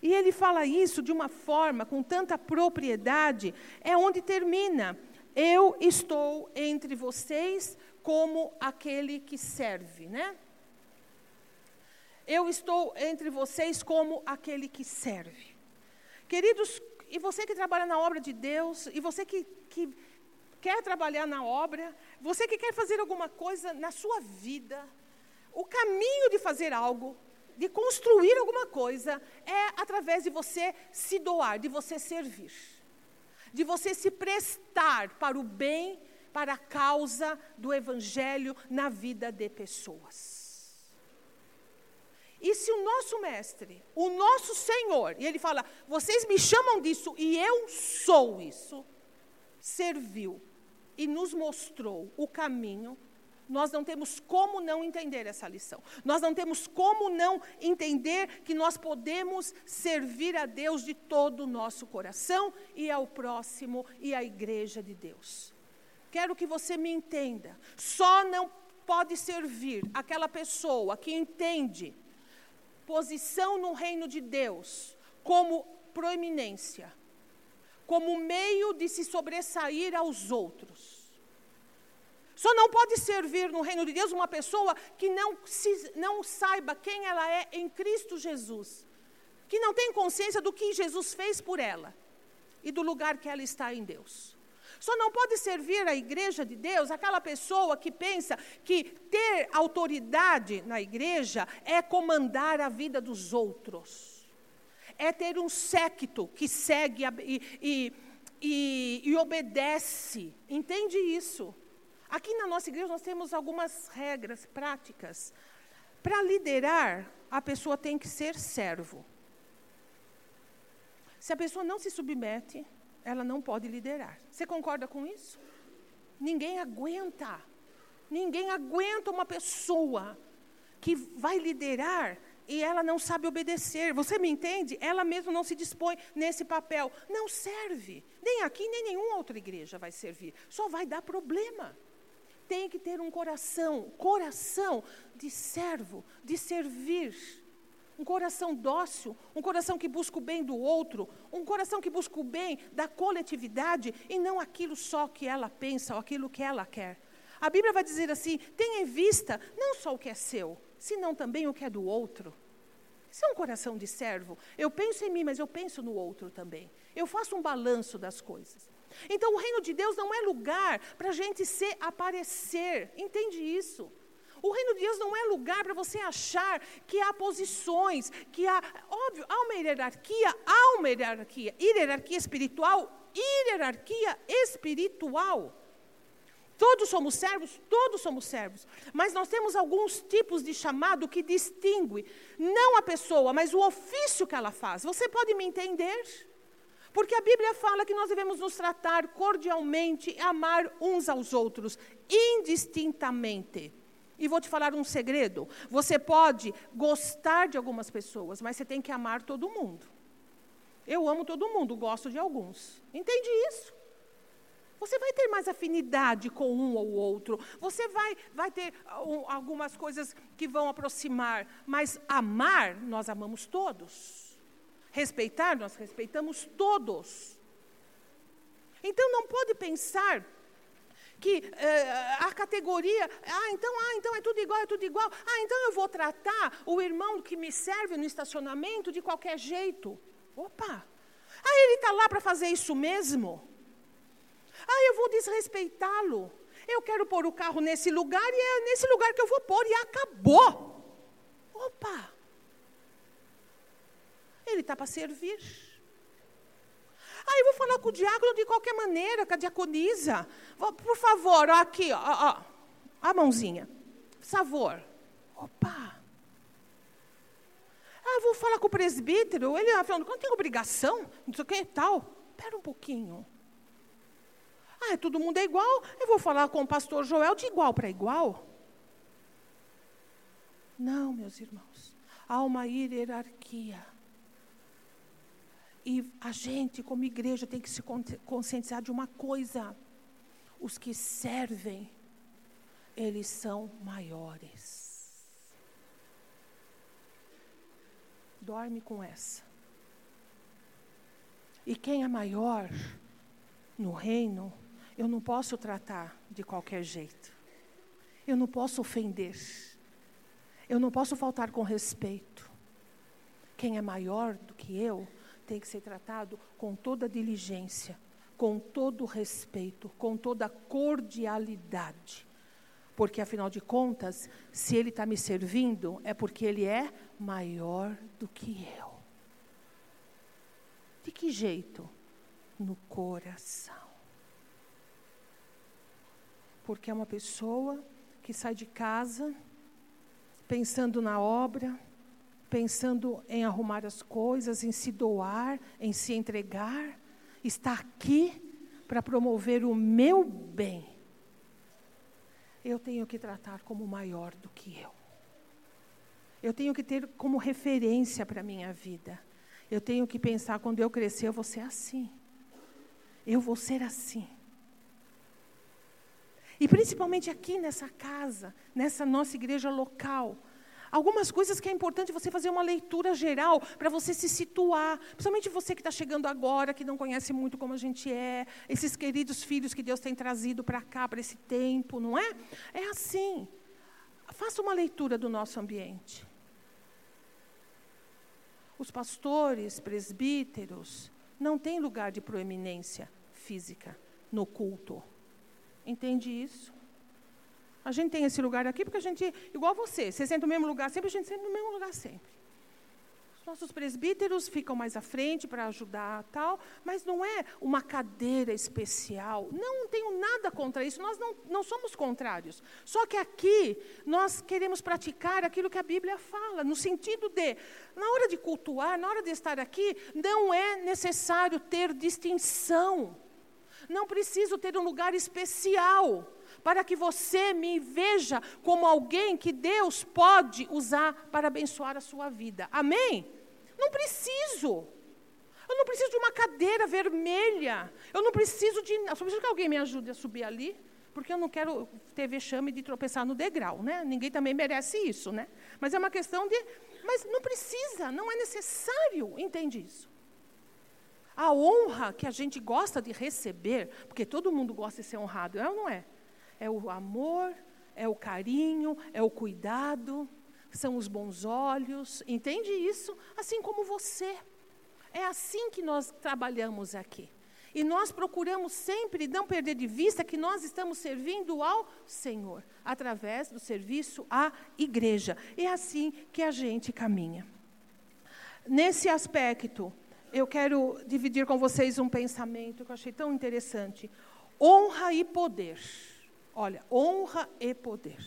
[SPEAKER 1] E ele fala isso de uma forma, com tanta propriedade, é onde termina. Eu estou entre vocês como aquele que serve, né? Eu estou entre vocês como aquele que serve. Queridos, e você que trabalha na obra de Deus, e você que, que quer trabalhar na obra, você que quer fazer alguma coisa na sua vida, o caminho de fazer algo, de construir alguma coisa, é através de você se doar, de você servir, de você se prestar para o bem, para a causa do Evangelho na vida de pessoas. E se o nosso mestre, o nosso Senhor, e ele fala: vocês me chamam disso e eu sou isso, serviu e nos mostrou o caminho, nós não temos como não entender essa lição. Nós não temos como não entender que nós podemos servir a Deus de todo o nosso coração e ao próximo e à igreja de Deus. Quero que você me entenda. Só não pode servir aquela pessoa que entende posição no reino de Deus como proeminência, como meio de se sobressair aos outros. Só não pode servir no reino de Deus uma pessoa que não, se, não saiba quem ela é em Cristo Jesus, que não tem consciência do que Jesus fez por ela e do lugar que ela está em Deus. Só não pode servir a igreja de Deus aquela pessoa que pensa que ter autoridade na igreja é comandar a vida dos outros. É ter um séquito que segue e, e, e, e obedece. Entende isso? Aqui na nossa igreja nós temos algumas regras práticas. Para liderar, a pessoa tem que ser servo. Se a pessoa não se submete, ela não pode liderar. Você concorda com isso? Ninguém aguenta. Ninguém aguenta uma pessoa que vai liderar e ela não sabe obedecer. Você me entende? Ela mesma não se dispõe nesse papel. Não serve. Nem aqui, nem nenhuma outra igreja vai servir. Só vai dar problema. Tem que ter um coração, coração de servo, de servir um coração dócil, um coração que busca o bem do outro, um coração que busca o bem da coletividade e não aquilo só que ela pensa ou aquilo que ela quer. A Bíblia vai dizer assim: tenha em vista não só o que é seu, senão também o que é do outro. Isso é um coração de servo. Eu penso em mim, mas eu penso no outro também. Eu faço um balanço das coisas. Então, o reino de Deus não é lugar para a gente se aparecer. Entende isso? O reino de Deus não é lugar para você achar que há posições, que há. Óbvio, há uma hierarquia, há uma hierarquia. Hierarquia espiritual, hierarquia espiritual. Todos somos servos, todos somos servos. Mas nós temos alguns tipos de chamado que distingue não a pessoa, mas o ofício que ela faz. Você pode me entender? Porque a Bíblia fala que nós devemos nos tratar cordialmente, amar uns aos outros, indistintamente. E vou te falar um segredo: você pode gostar de algumas pessoas, mas você tem que amar todo mundo. Eu amo todo mundo, gosto de alguns. Entende isso? Você vai ter mais afinidade com um ou outro. Você vai, vai ter uh, algumas coisas que vão aproximar. Mas amar, nós amamos todos. Respeitar, nós respeitamos todos. Então não pode pensar que uh, a categoria, ah, então, ah, então é tudo igual, é tudo igual. Ah, então eu vou tratar o irmão que me serve no estacionamento de qualquer jeito. Opa! Ah, ele está lá para fazer isso mesmo? Ah, eu vou desrespeitá-lo. Eu quero pôr o carro nesse lugar e é nesse lugar que eu vou pôr e acabou. Opa! Ele está para servir. Ah, eu vou falar com o diácono de qualquer maneira, com a diaconisa. Por favor, ó, aqui, ó, ó, a mãozinha. Por favor. Opa. Ah, vou falar com o presbítero. Ele falando, não tem obrigação, não sei o que tal. Espera um pouquinho. Ah, todo mundo é igual, eu vou falar com o pastor Joel de igual para igual. Não, meus irmãos. Há uma hierarquia. E a gente, como igreja, tem que se conscientizar de uma coisa: os que servem, eles são maiores. Dorme com essa. E quem é maior no reino, eu não posso tratar de qualquer jeito. Eu não posso ofender. Eu não posso faltar com respeito. Quem é maior do que eu, tem que ser tratado com toda diligência, com todo respeito, com toda cordialidade. Porque, afinal de contas, se ele está me servindo, é porque ele é maior do que eu. De que jeito? No coração. Porque é uma pessoa que sai de casa pensando na obra, pensando em arrumar as coisas, em se doar, em se entregar, está aqui para promover o meu bem. Eu tenho que tratar como maior do que eu. Eu tenho que ter como referência para a minha vida. Eu tenho que pensar, quando eu crescer, eu vou ser assim. Eu vou ser assim. E principalmente aqui nessa casa, nessa nossa igreja local, Algumas coisas que é importante você fazer uma leitura geral para você se situar. Principalmente você que está chegando agora, que não conhece muito como a gente é, esses queridos filhos que Deus tem trazido para cá, para esse tempo, não é? É assim. Faça uma leitura do nosso ambiente. Os pastores, presbíteros, não têm lugar de proeminência física no culto. Entende isso? A gente tem esse lugar aqui porque a gente, igual você, você senta no mesmo lugar sempre, a gente senta no mesmo lugar sempre. Os nossos presbíteros ficam mais à frente para ajudar tal, mas não é uma cadeira especial. Não, tenho nada contra isso, nós não, não somos contrários. Só que aqui nós queremos praticar aquilo que a Bíblia fala, no sentido de, na hora de cultuar, na hora de estar aqui, não é necessário ter distinção. Não preciso ter um lugar especial para que você me veja como alguém que Deus pode usar para abençoar a sua vida. Amém? Não preciso. Eu não preciso de uma cadeira vermelha. Eu não preciso de. Eu só preciso que alguém me ajude a subir ali, porque eu não quero ter vexame de tropeçar no degrau, né? Ninguém também merece isso, né? Mas é uma questão de. Mas não precisa, não é necessário, entende isso? A honra que a gente gosta de receber, porque todo mundo gosta de ser honrado, é ou não é? É o amor, é o carinho, é o cuidado, são os bons olhos, entende isso? Assim como você. É assim que nós trabalhamos aqui. E nós procuramos sempre não perder de vista que nós estamos servindo ao Senhor, através do serviço à igreja. É assim que a gente caminha. Nesse aspecto, eu quero dividir com vocês um pensamento que eu achei tão interessante: honra e poder. Olha, honra e poder.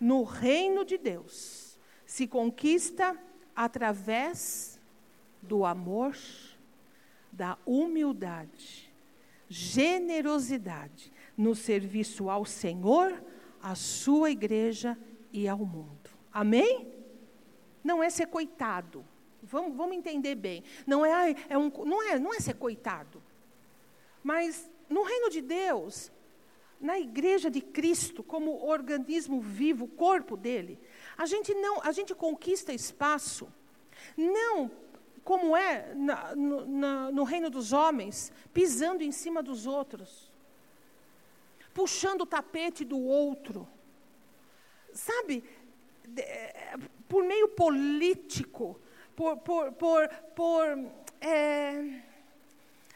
[SPEAKER 1] No reino de Deus se conquista através do amor, da humildade, generosidade no serviço ao Senhor, à sua igreja e ao mundo. Amém? Não é ser coitado. Vamos, vamos entender bem. Não é, é um, não, é, não é ser coitado. Mas no reino de Deus, na igreja de Cristo, como organismo vivo, corpo dele, a gente não, a gente conquista espaço, não como é na, no, no reino dos homens, pisando em cima dos outros, puxando o tapete do outro, sabe, por meio político, por, por, por, por é,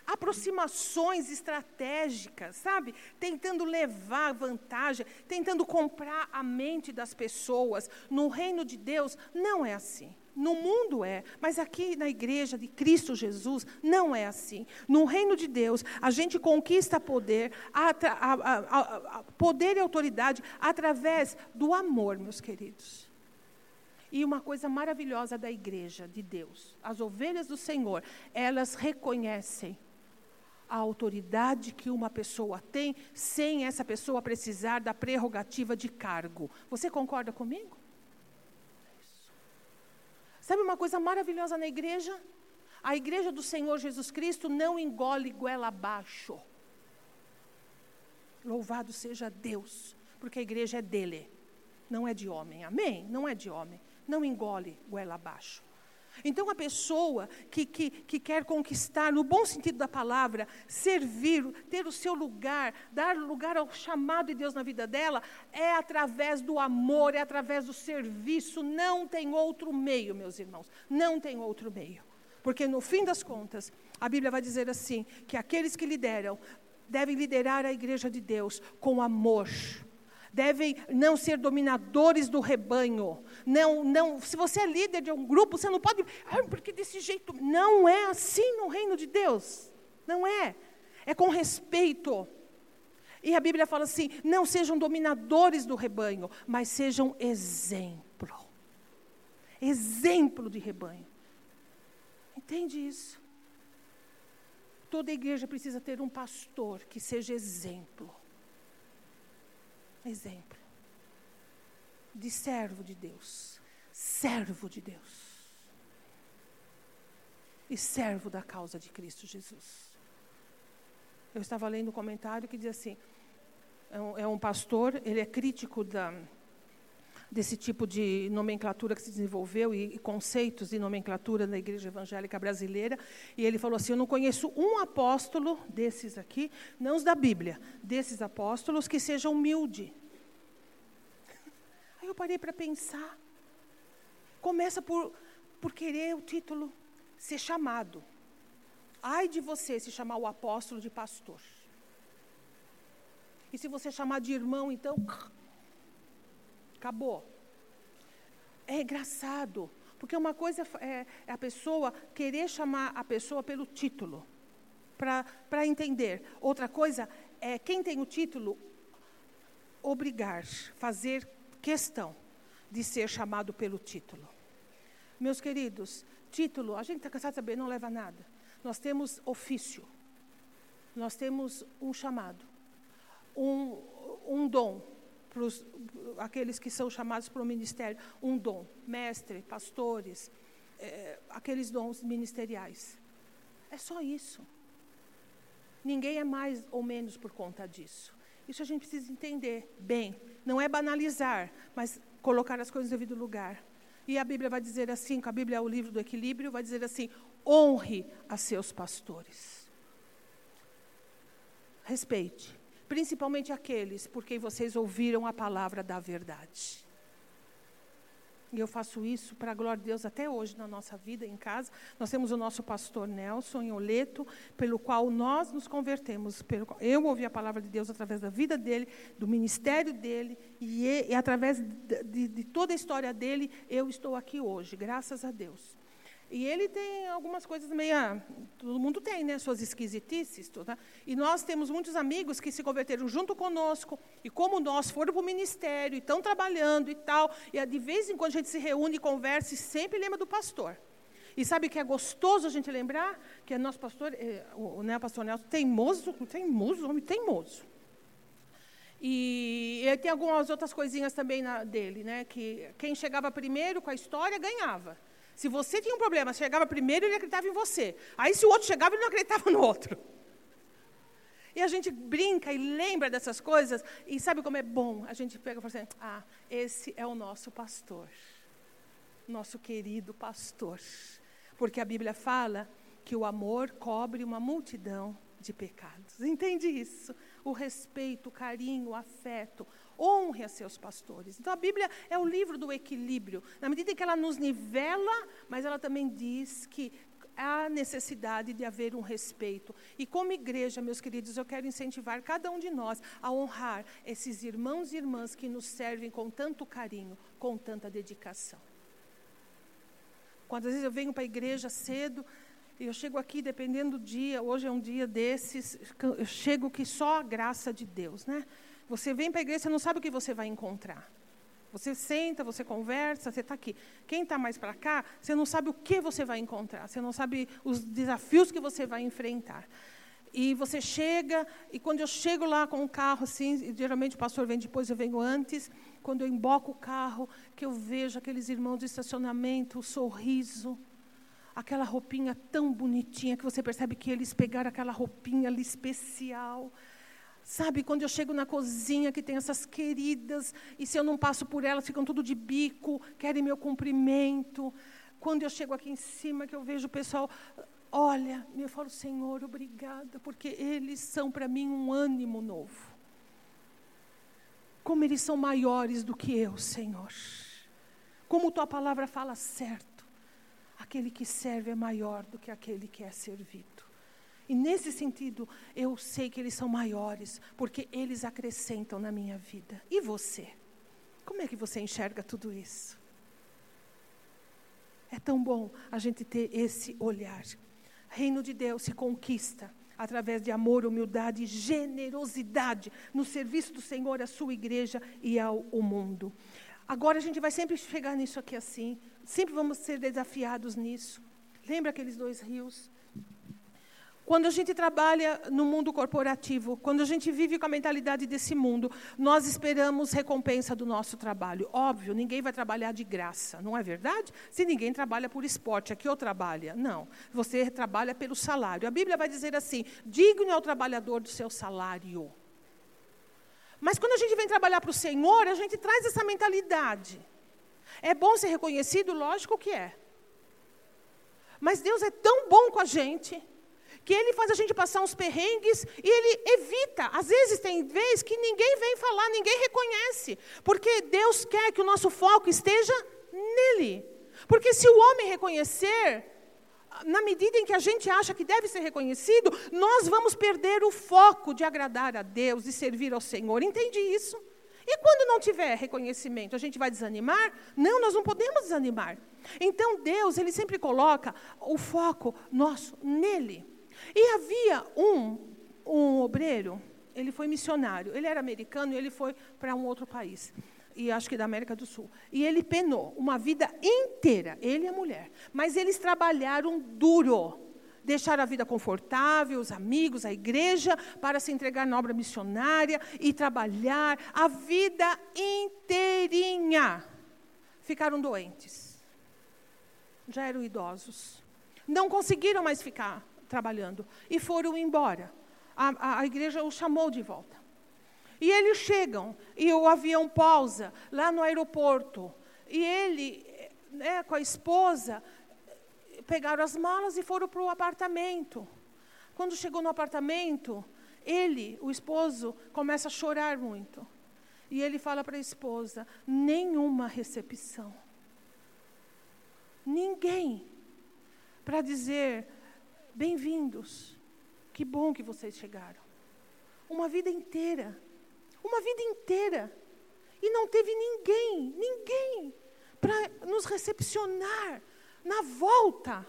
[SPEAKER 1] aproximações estratégicas, sabe? Tentando levar vantagem, tentando comprar a mente das pessoas. No reino de Deus, não é assim. No mundo é, mas aqui na igreja de Cristo Jesus não é assim. No reino de Deus, a gente conquista poder, a, a, a, poder e autoridade através do amor, meus queridos. E uma coisa maravilhosa da igreja de Deus, as ovelhas do Senhor, elas reconhecem a autoridade que uma pessoa tem, sem essa pessoa precisar da prerrogativa de cargo. Você concorda comigo? Sabe uma coisa maravilhosa na igreja? A igreja do Senhor Jesus Cristo não engole goela abaixo. Louvado seja Deus, porque a igreja é dele, não é de homem. Amém? Não é de homem. Não engole goela abaixo. Então, a pessoa que, que, que quer conquistar, no bom sentido da palavra, servir, ter o seu lugar, dar lugar ao chamado de Deus na vida dela, é através do amor, é através do serviço. Não tem outro meio, meus irmãos. Não tem outro meio. Porque, no fim das contas, a Bíblia vai dizer assim: que aqueles que lideram devem liderar a igreja de Deus com amor devem não ser dominadores do rebanho. Não, não, se você é líder de um grupo, você não pode, ah, porque desse jeito. Não é assim no reino de Deus. Não é. É com respeito. E a Bíblia fala assim: não sejam dominadores do rebanho, mas sejam exemplo. Exemplo de rebanho. Entende isso? Toda igreja precisa ter um pastor que seja exemplo exemplo de servo de Deus, servo de Deus e servo da causa de Cristo Jesus. Eu estava lendo um comentário que diz assim: é um, é um pastor, ele é crítico da, desse tipo de nomenclatura que se desenvolveu e, e, conceitos de nomenclatura na igreja evangélica brasileira. E ele falou assim: Eu não conheço um apóstolo desses aqui, não os da Bíblia, desses apóstolos que seja humilde. Parei para pensar. Começa por, por querer o título, ser chamado. Ai de você se chamar o apóstolo de pastor. E se você chamar de irmão, então Acabou. É engraçado, porque uma coisa é, é a pessoa querer chamar a pessoa pelo título, para entender. Outra coisa é quem tem o título obrigar, fazer questão de ser chamado pelo título. Meus queridos, título, a gente está cansado de saber, não leva a nada. Nós temos ofício, nós temos um chamado, um, um dom, pros, aqueles que são chamados para o ministério, um dom, mestre, pastores, é, aqueles dons ministeriais. É só isso. Ninguém é mais ou menos por conta disso. Isso a gente precisa entender bem. Não é banalizar, mas colocar as coisas no devido lugar. E a Bíblia vai dizer assim, a Bíblia é o livro do equilíbrio, vai dizer assim: honre a seus pastores. Respeite principalmente aqueles por quem vocês ouviram a palavra da verdade. E eu faço isso para a glória de Deus até hoje na nossa vida, em casa. Nós temos o nosso pastor Nelson em Oleto, pelo qual nós nos convertemos. eu ouvi a palavra de Deus através da vida dele, do ministério dele, e, e através de, de, de toda a história dele, eu estou aqui hoje, graças a Deus. E ele tem algumas coisas meio. Todo mundo tem, né? Suas esquisitices. Tá? E nós temos muitos amigos que se converteram junto conosco. E como nós foram para o ministério e estão trabalhando e tal. E de vez em quando a gente se reúne e conversa e sempre lembra do pastor. E sabe que é gostoso a gente lembrar? Que é nosso pastor, é, o, né, o pastor Nelson, teimoso, teimoso, homem teimoso. E ele tem algumas outras coisinhas também na, dele, né? Que quem chegava primeiro com a história ganhava. Se você tinha um problema, chegava primeiro, ele acreditava em você. Aí, se o outro chegava, ele não acreditava no outro. E a gente brinca e lembra dessas coisas, e sabe como é bom? A gente pega e fala assim: ah, esse é o nosso pastor, nosso querido pastor. Porque a Bíblia fala que o amor cobre uma multidão de pecados. Entende isso? O respeito, o carinho, o afeto, honre a seus pastores. Então a Bíblia é o livro do equilíbrio, na medida em que ela nos nivela, mas ela também diz que há necessidade de haver um respeito. E como igreja, meus queridos, eu quero incentivar cada um de nós a honrar esses irmãos e irmãs que nos servem com tanto carinho, com tanta dedicação. Quando às vezes eu venho para a igreja cedo, e eu chego aqui, dependendo do dia, hoje é um dia desses, eu chego que só a graça de Deus, né? Você vem para a igreja, você não sabe o que você vai encontrar. Você senta, você conversa, você está aqui. Quem está mais para cá, você não sabe o que você vai encontrar, você não sabe os desafios que você vai enfrentar. E você chega, e quando eu chego lá com o carro, assim, geralmente o pastor vem depois, eu venho antes. Quando eu emboco o carro, que eu vejo aqueles irmãos de estacionamento, o sorriso, aquela roupinha tão bonitinha, que você percebe que eles pegaram aquela roupinha ali especial. Sabe, quando eu chego na cozinha, que tem essas queridas, e se eu não passo por elas, ficam tudo de bico, querem meu cumprimento. Quando eu chego aqui em cima, que eu vejo o pessoal olha, eu falo, Senhor, obrigada, porque eles são para mim um ânimo novo. Como eles são maiores do que eu, Senhor. Como tua palavra fala certo. Aquele que serve é maior do que aquele que é servido. E nesse sentido, eu sei que eles são maiores, porque eles acrescentam na minha vida. E você? Como é que você enxerga tudo isso? É tão bom a gente ter esse olhar. Reino de Deus se conquista através de amor, humildade e generosidade no serviço do Senhor à sua igreja e ao, mundo. Agora a gente vai sempre chegar nisso aqui assim, sempre vamos ser desafiados nisso. Lembra aqueles dois rios? Quando a gente trabalha no mundo corporativo, quando a gente vive com a mentalidade desse mundo, nós esperamos recompensa do nosso trabalho. Óbvio, ninguém vai trabalhar de graça, não é verdade? Se ninguém trabalha por esporte, aqui ou trabalha. Não, você trabalha pelo salário. A Bíblia vai dizer assim: digno é o trabalhador do seu salário. Mas quando a gente vem trabalhar para o Senhor, a gente traz essa mentalidade. É bom ser reconhecido? Lógico que é. Mas Deus é tão bom com a gente que ele faz a gente passar uns perrengues e ele evita. Às vezes tem vezes que ninguém vem falar, ninguém reconhece, porque Deus quer que o nosso foco esteja nele. Porque se o homem reconhecer, na medida em que a gente acha que deve ser reconhecido, nós vamos perder o foco de agradar a Deus e servir ao Senhor. Entende isso? E quando não tiver reconhecimento, a gente vai desanimar? Não, nós não podemos desanimar. Então Deus, ele sempre coloca o foco nosso nele. E havia um, um obreiro, ele foi missionário, ele era americano e ele foi para um outro país, e acho que da América do Sul. E ele penou uma vida inteira, ele e a mulher. Mas eles trabalharam duro. Deixaram a vida confortável, os amigos, a igreja, para se entregar na obra missionária e trabalhar a vida inteirinha. Ficaram doentes. Já eram idosos. Não conseguiram mais ficar trabalhando. E foram embora. A, a, a igreja os chamou de volta. E eles chegam, e o avião pausa lá no aeroporto. E ele, né, com a esposa, pegaram as malas e foram para o apartamento. Quando chegou no apartamento, ele, o esposo, começa a chorar muito. E ele fala para a esposa: nenhuma recepção. Ninguém. Para dizer, Bem-vindos. Que bom que vocês chegaram. Uma vida inteira. Uma vida inteira. E não teve ninguém, ninguém, para nos recepcionar na volta.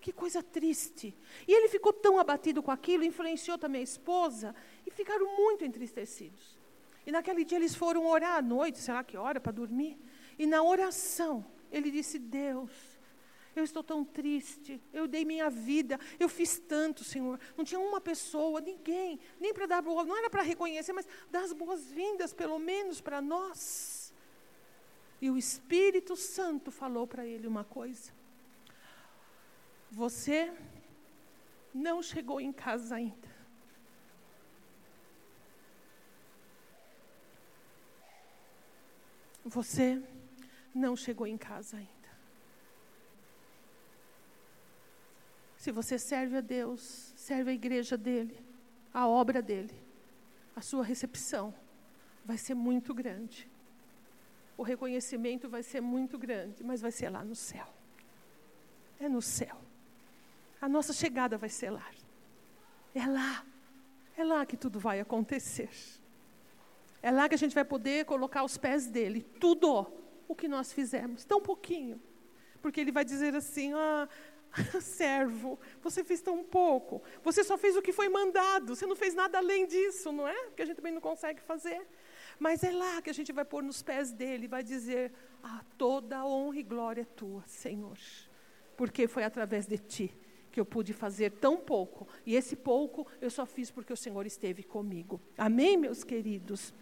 [SPEAKER 1] Que coisa triste. E ele ficou tão abatido com aquilo, influenciou também a esposa, e ficaram muito entristecidos. E naquele dia eles foram orar à noite, sei lá que hora, para dormir. E na oração, ele disse: Deus, eu estou tão triste. Eu dei minha vida. Eu fiz tanto, Senhor. Não tinha uma pessoa, ninguém, nem para dar boa, não era para reconhecer, mas dar as boas-vindas, pelo menos para nós. E o Espírito Santo falou para ele uma coisa: Você não chegou em casa ainda. Você não chegou em casa ainda. Se você serve a Deus, serve a igreja dele, a obra dele, a sua recepção vai ser muito grande. O reconhecimento vai ser muito grande, mas vai ser lá no céu. É no céu. A nossa chegada vai ser lá. É lá. É lá que tudo vai acontecer. É lá que a gente vai poder colocar os pés dele, tudo o que nós fizemos, tão pouquinho. Porque ele vai dizer assim: ah, Servo, você fez tão pouco. Você só fez o que foi mandado. Você não fez nada além disso, não é? Porque a gente também não consegue fazer. Mas é lá que a gente vai pôr nos pés dele vai dizer: Ah, toda honra e glória é tua, Senhor. Porque foi através de ti que eu pude fazer tão pouco. E esse pouco eu só fiz porque o Senhor esteve comigo. Amém, meus queridos?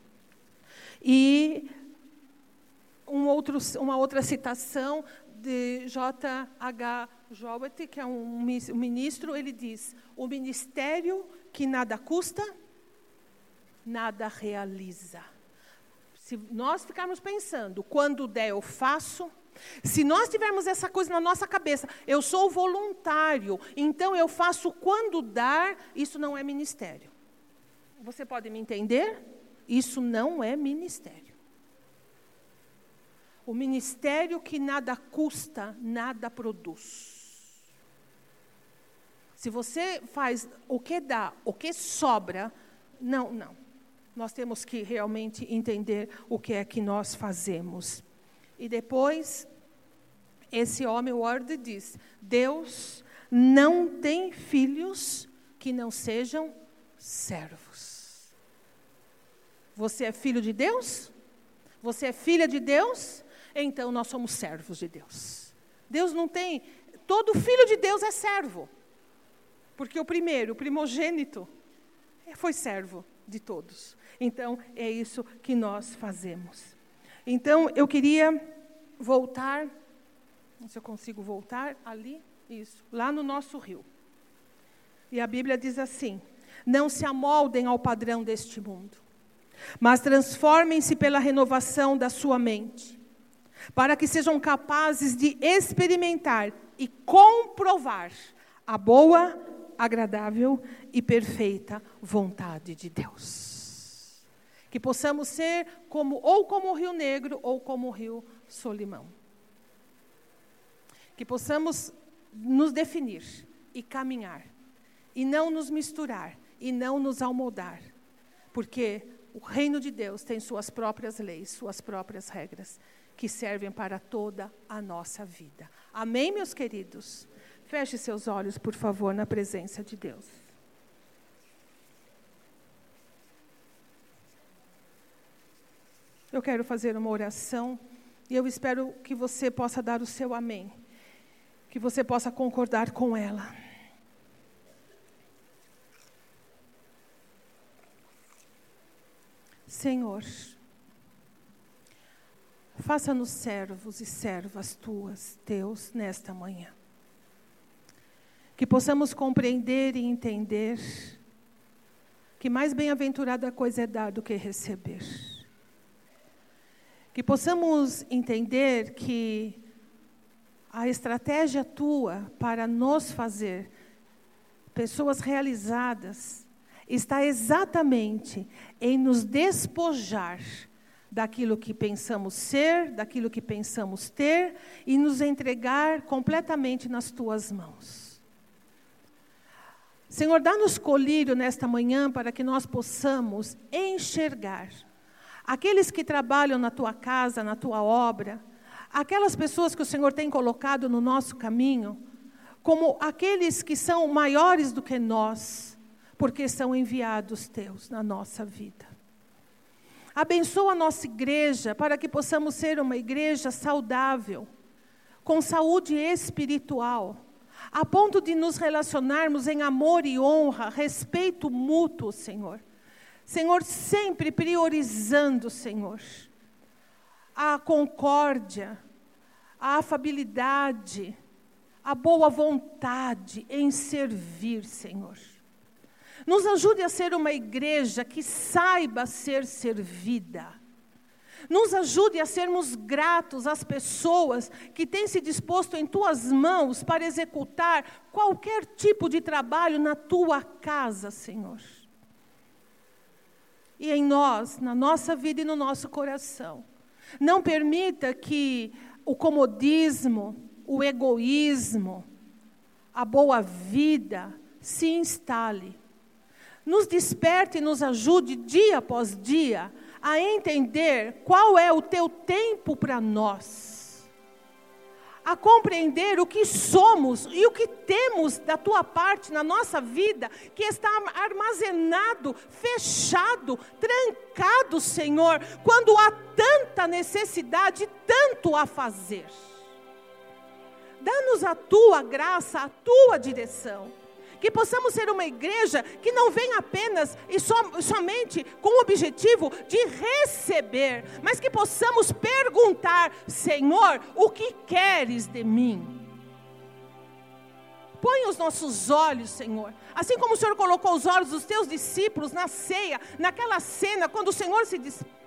[SPEAKER 1] E um outro, uma outra citação de J.H. Jowett, que é um ministro, ele diz: o ministério que nada custa, nada realiza. Se nós ficarmos pensando, quando der eu faço, se nós tivermos essa coisa na nossa cabeça, eu sou voluntário, então eu faço quando dar, isso não é ministério. Você pode me entender? Isso não é ministério. O ministério que nada custa, nada produz. Se você faz o que dá, o que sobra, não, não. Nós temos que realmente entender o que é que nós fazemos. E depois, esse homem, Word, diz: Deus não tem filhos que não sejam servos. Você é filho de Deus? Você é filha de Deus? Então nós somos servos de Deus. Deus não tem. Todo filho de Deus é servo. Porque o primeiro, o primogênito, foi servo de todos. Então é isso que nós fazemos. Então, eu queria voltar, se eu consigo voltar ali, isso, lá no nosso rio. E a Bíblia diz assim: Não se amoldem ao padrão deste mundo, mas transformem-se pela renovação da sua mente, para que sejam capazes de experimentar e comprovar a boa, agradável e perfeita vontade de Deus. Que possamos ser como ou como o Rio Negro ou como o Rio Solimão. Que possamos nos definir e caminhar e não nos misturar e não nos almodar. Porque o reino de Deus tem suas próprias leis, suas próprias regras que servem para toda a nossa vida. Amém, meus queridos. Feche seus olhos, por favor, na presença de Deus. Eu quero fazer uma oração e eu espero que você possa dar o seu amém, que você possa concordar com ela. Senhor, faça-nos servos e servas tuas, teus, nesta manhã. Que possamos compreender e entender que mais bem-aventurada coisa é dar do que receber que possamos entender que a estratégia tua para nos fazer pessoas realizadas está exatamente em nos despojar daquilo que pensamos ser, daquilo que pensamos ter e nos entregar completamente nas tuas mãos. Senhor, dá-nos colírio nesta manhã para que nós possamos enxergar aqueles que trabalham na tua casa, na tua obra, aquelas pessoas que o Senhor tem colocado no nosso caminho, como aqueles que são maiores do que nós, porque são enviados teus na nossa vida. Abençoa a nossa igreja para que possamos ser uma igreja saudável, com saúde espiritual, a ponto de nos relacionarmos em amor e honra, respeito mútuo, Senhor Senhor, sempre priorizando, Senhor, a concórdia, a afabilidade, a boa vontade em servir, Senhor. Nos ajude a ser uma igreja que saiba ser servida. Nos ajude a sermos gratos às pessoas que têm se disposto em tuas mãos para executar qualquer tipo de trabalho na tua casa, Senhor e em nós, na nossa vida e no nosso coração. Não permita que o comodismo, o egoísmo, a boa vida se instale. Nos desperte e nos ajude dia após dia a entender qual é o teu tempo para nós a compreender o que somos e o que temos da tua parte na nossa vida, que está armazenado, fechado, trancado, Senhor, quando há tanta necessidade, tanto a fazer. Dá-nos a tua graça, a tua direção. Que possamos ser uma igreja que não vem apenas e som, somente com o objetivo de receber, mas que possamos perguntar: Senhor, o que queres de mim? Põe os nossos olhos, Senhor. Assim como o Senhor colocou os olhos dos teus discípulos na ceia, naquela cena, quando o Senhor se despede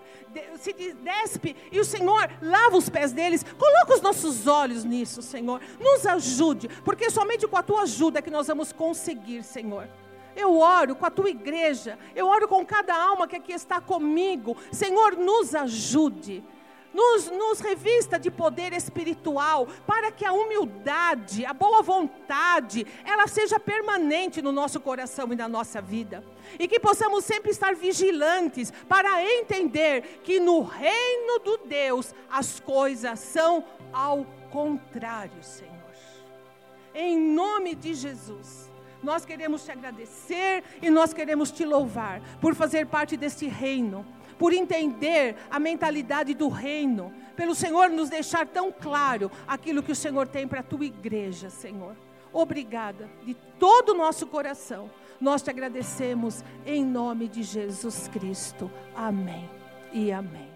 [SPEAKER 1] se despe e o Senhor lava os pés deles. Coloca os nossos olhos nisso, Senhor. Nos ajude, porque somente com a tua ajuda é que nós vamos conseguir, Senhor. Eu oro com a tua igreja, eu oro com cada alma que aqui está comigo. Senhor, nos ajude nos, nos revista de poder espiritual, para que a humildade, a boa vontade, ela seja permanente no nosso coração e na nossa vida. E que possamos sempre estar vigilantes para entender que no reino do Deus as coisas são ao contrário, Senhor. Em nome de Jesus. Nós queremos te agradecer e nós queremos te louvar por fazer parte deste reino por entender a mentalidade do reino, pelo Senhor nos deixar tão claro aquilo que o Senhor tem para a tua igreja, Senhor. Obrigada de todo o nosso coração. Nós te agradecemos em nome de Jesus Cristo. Amém e amém.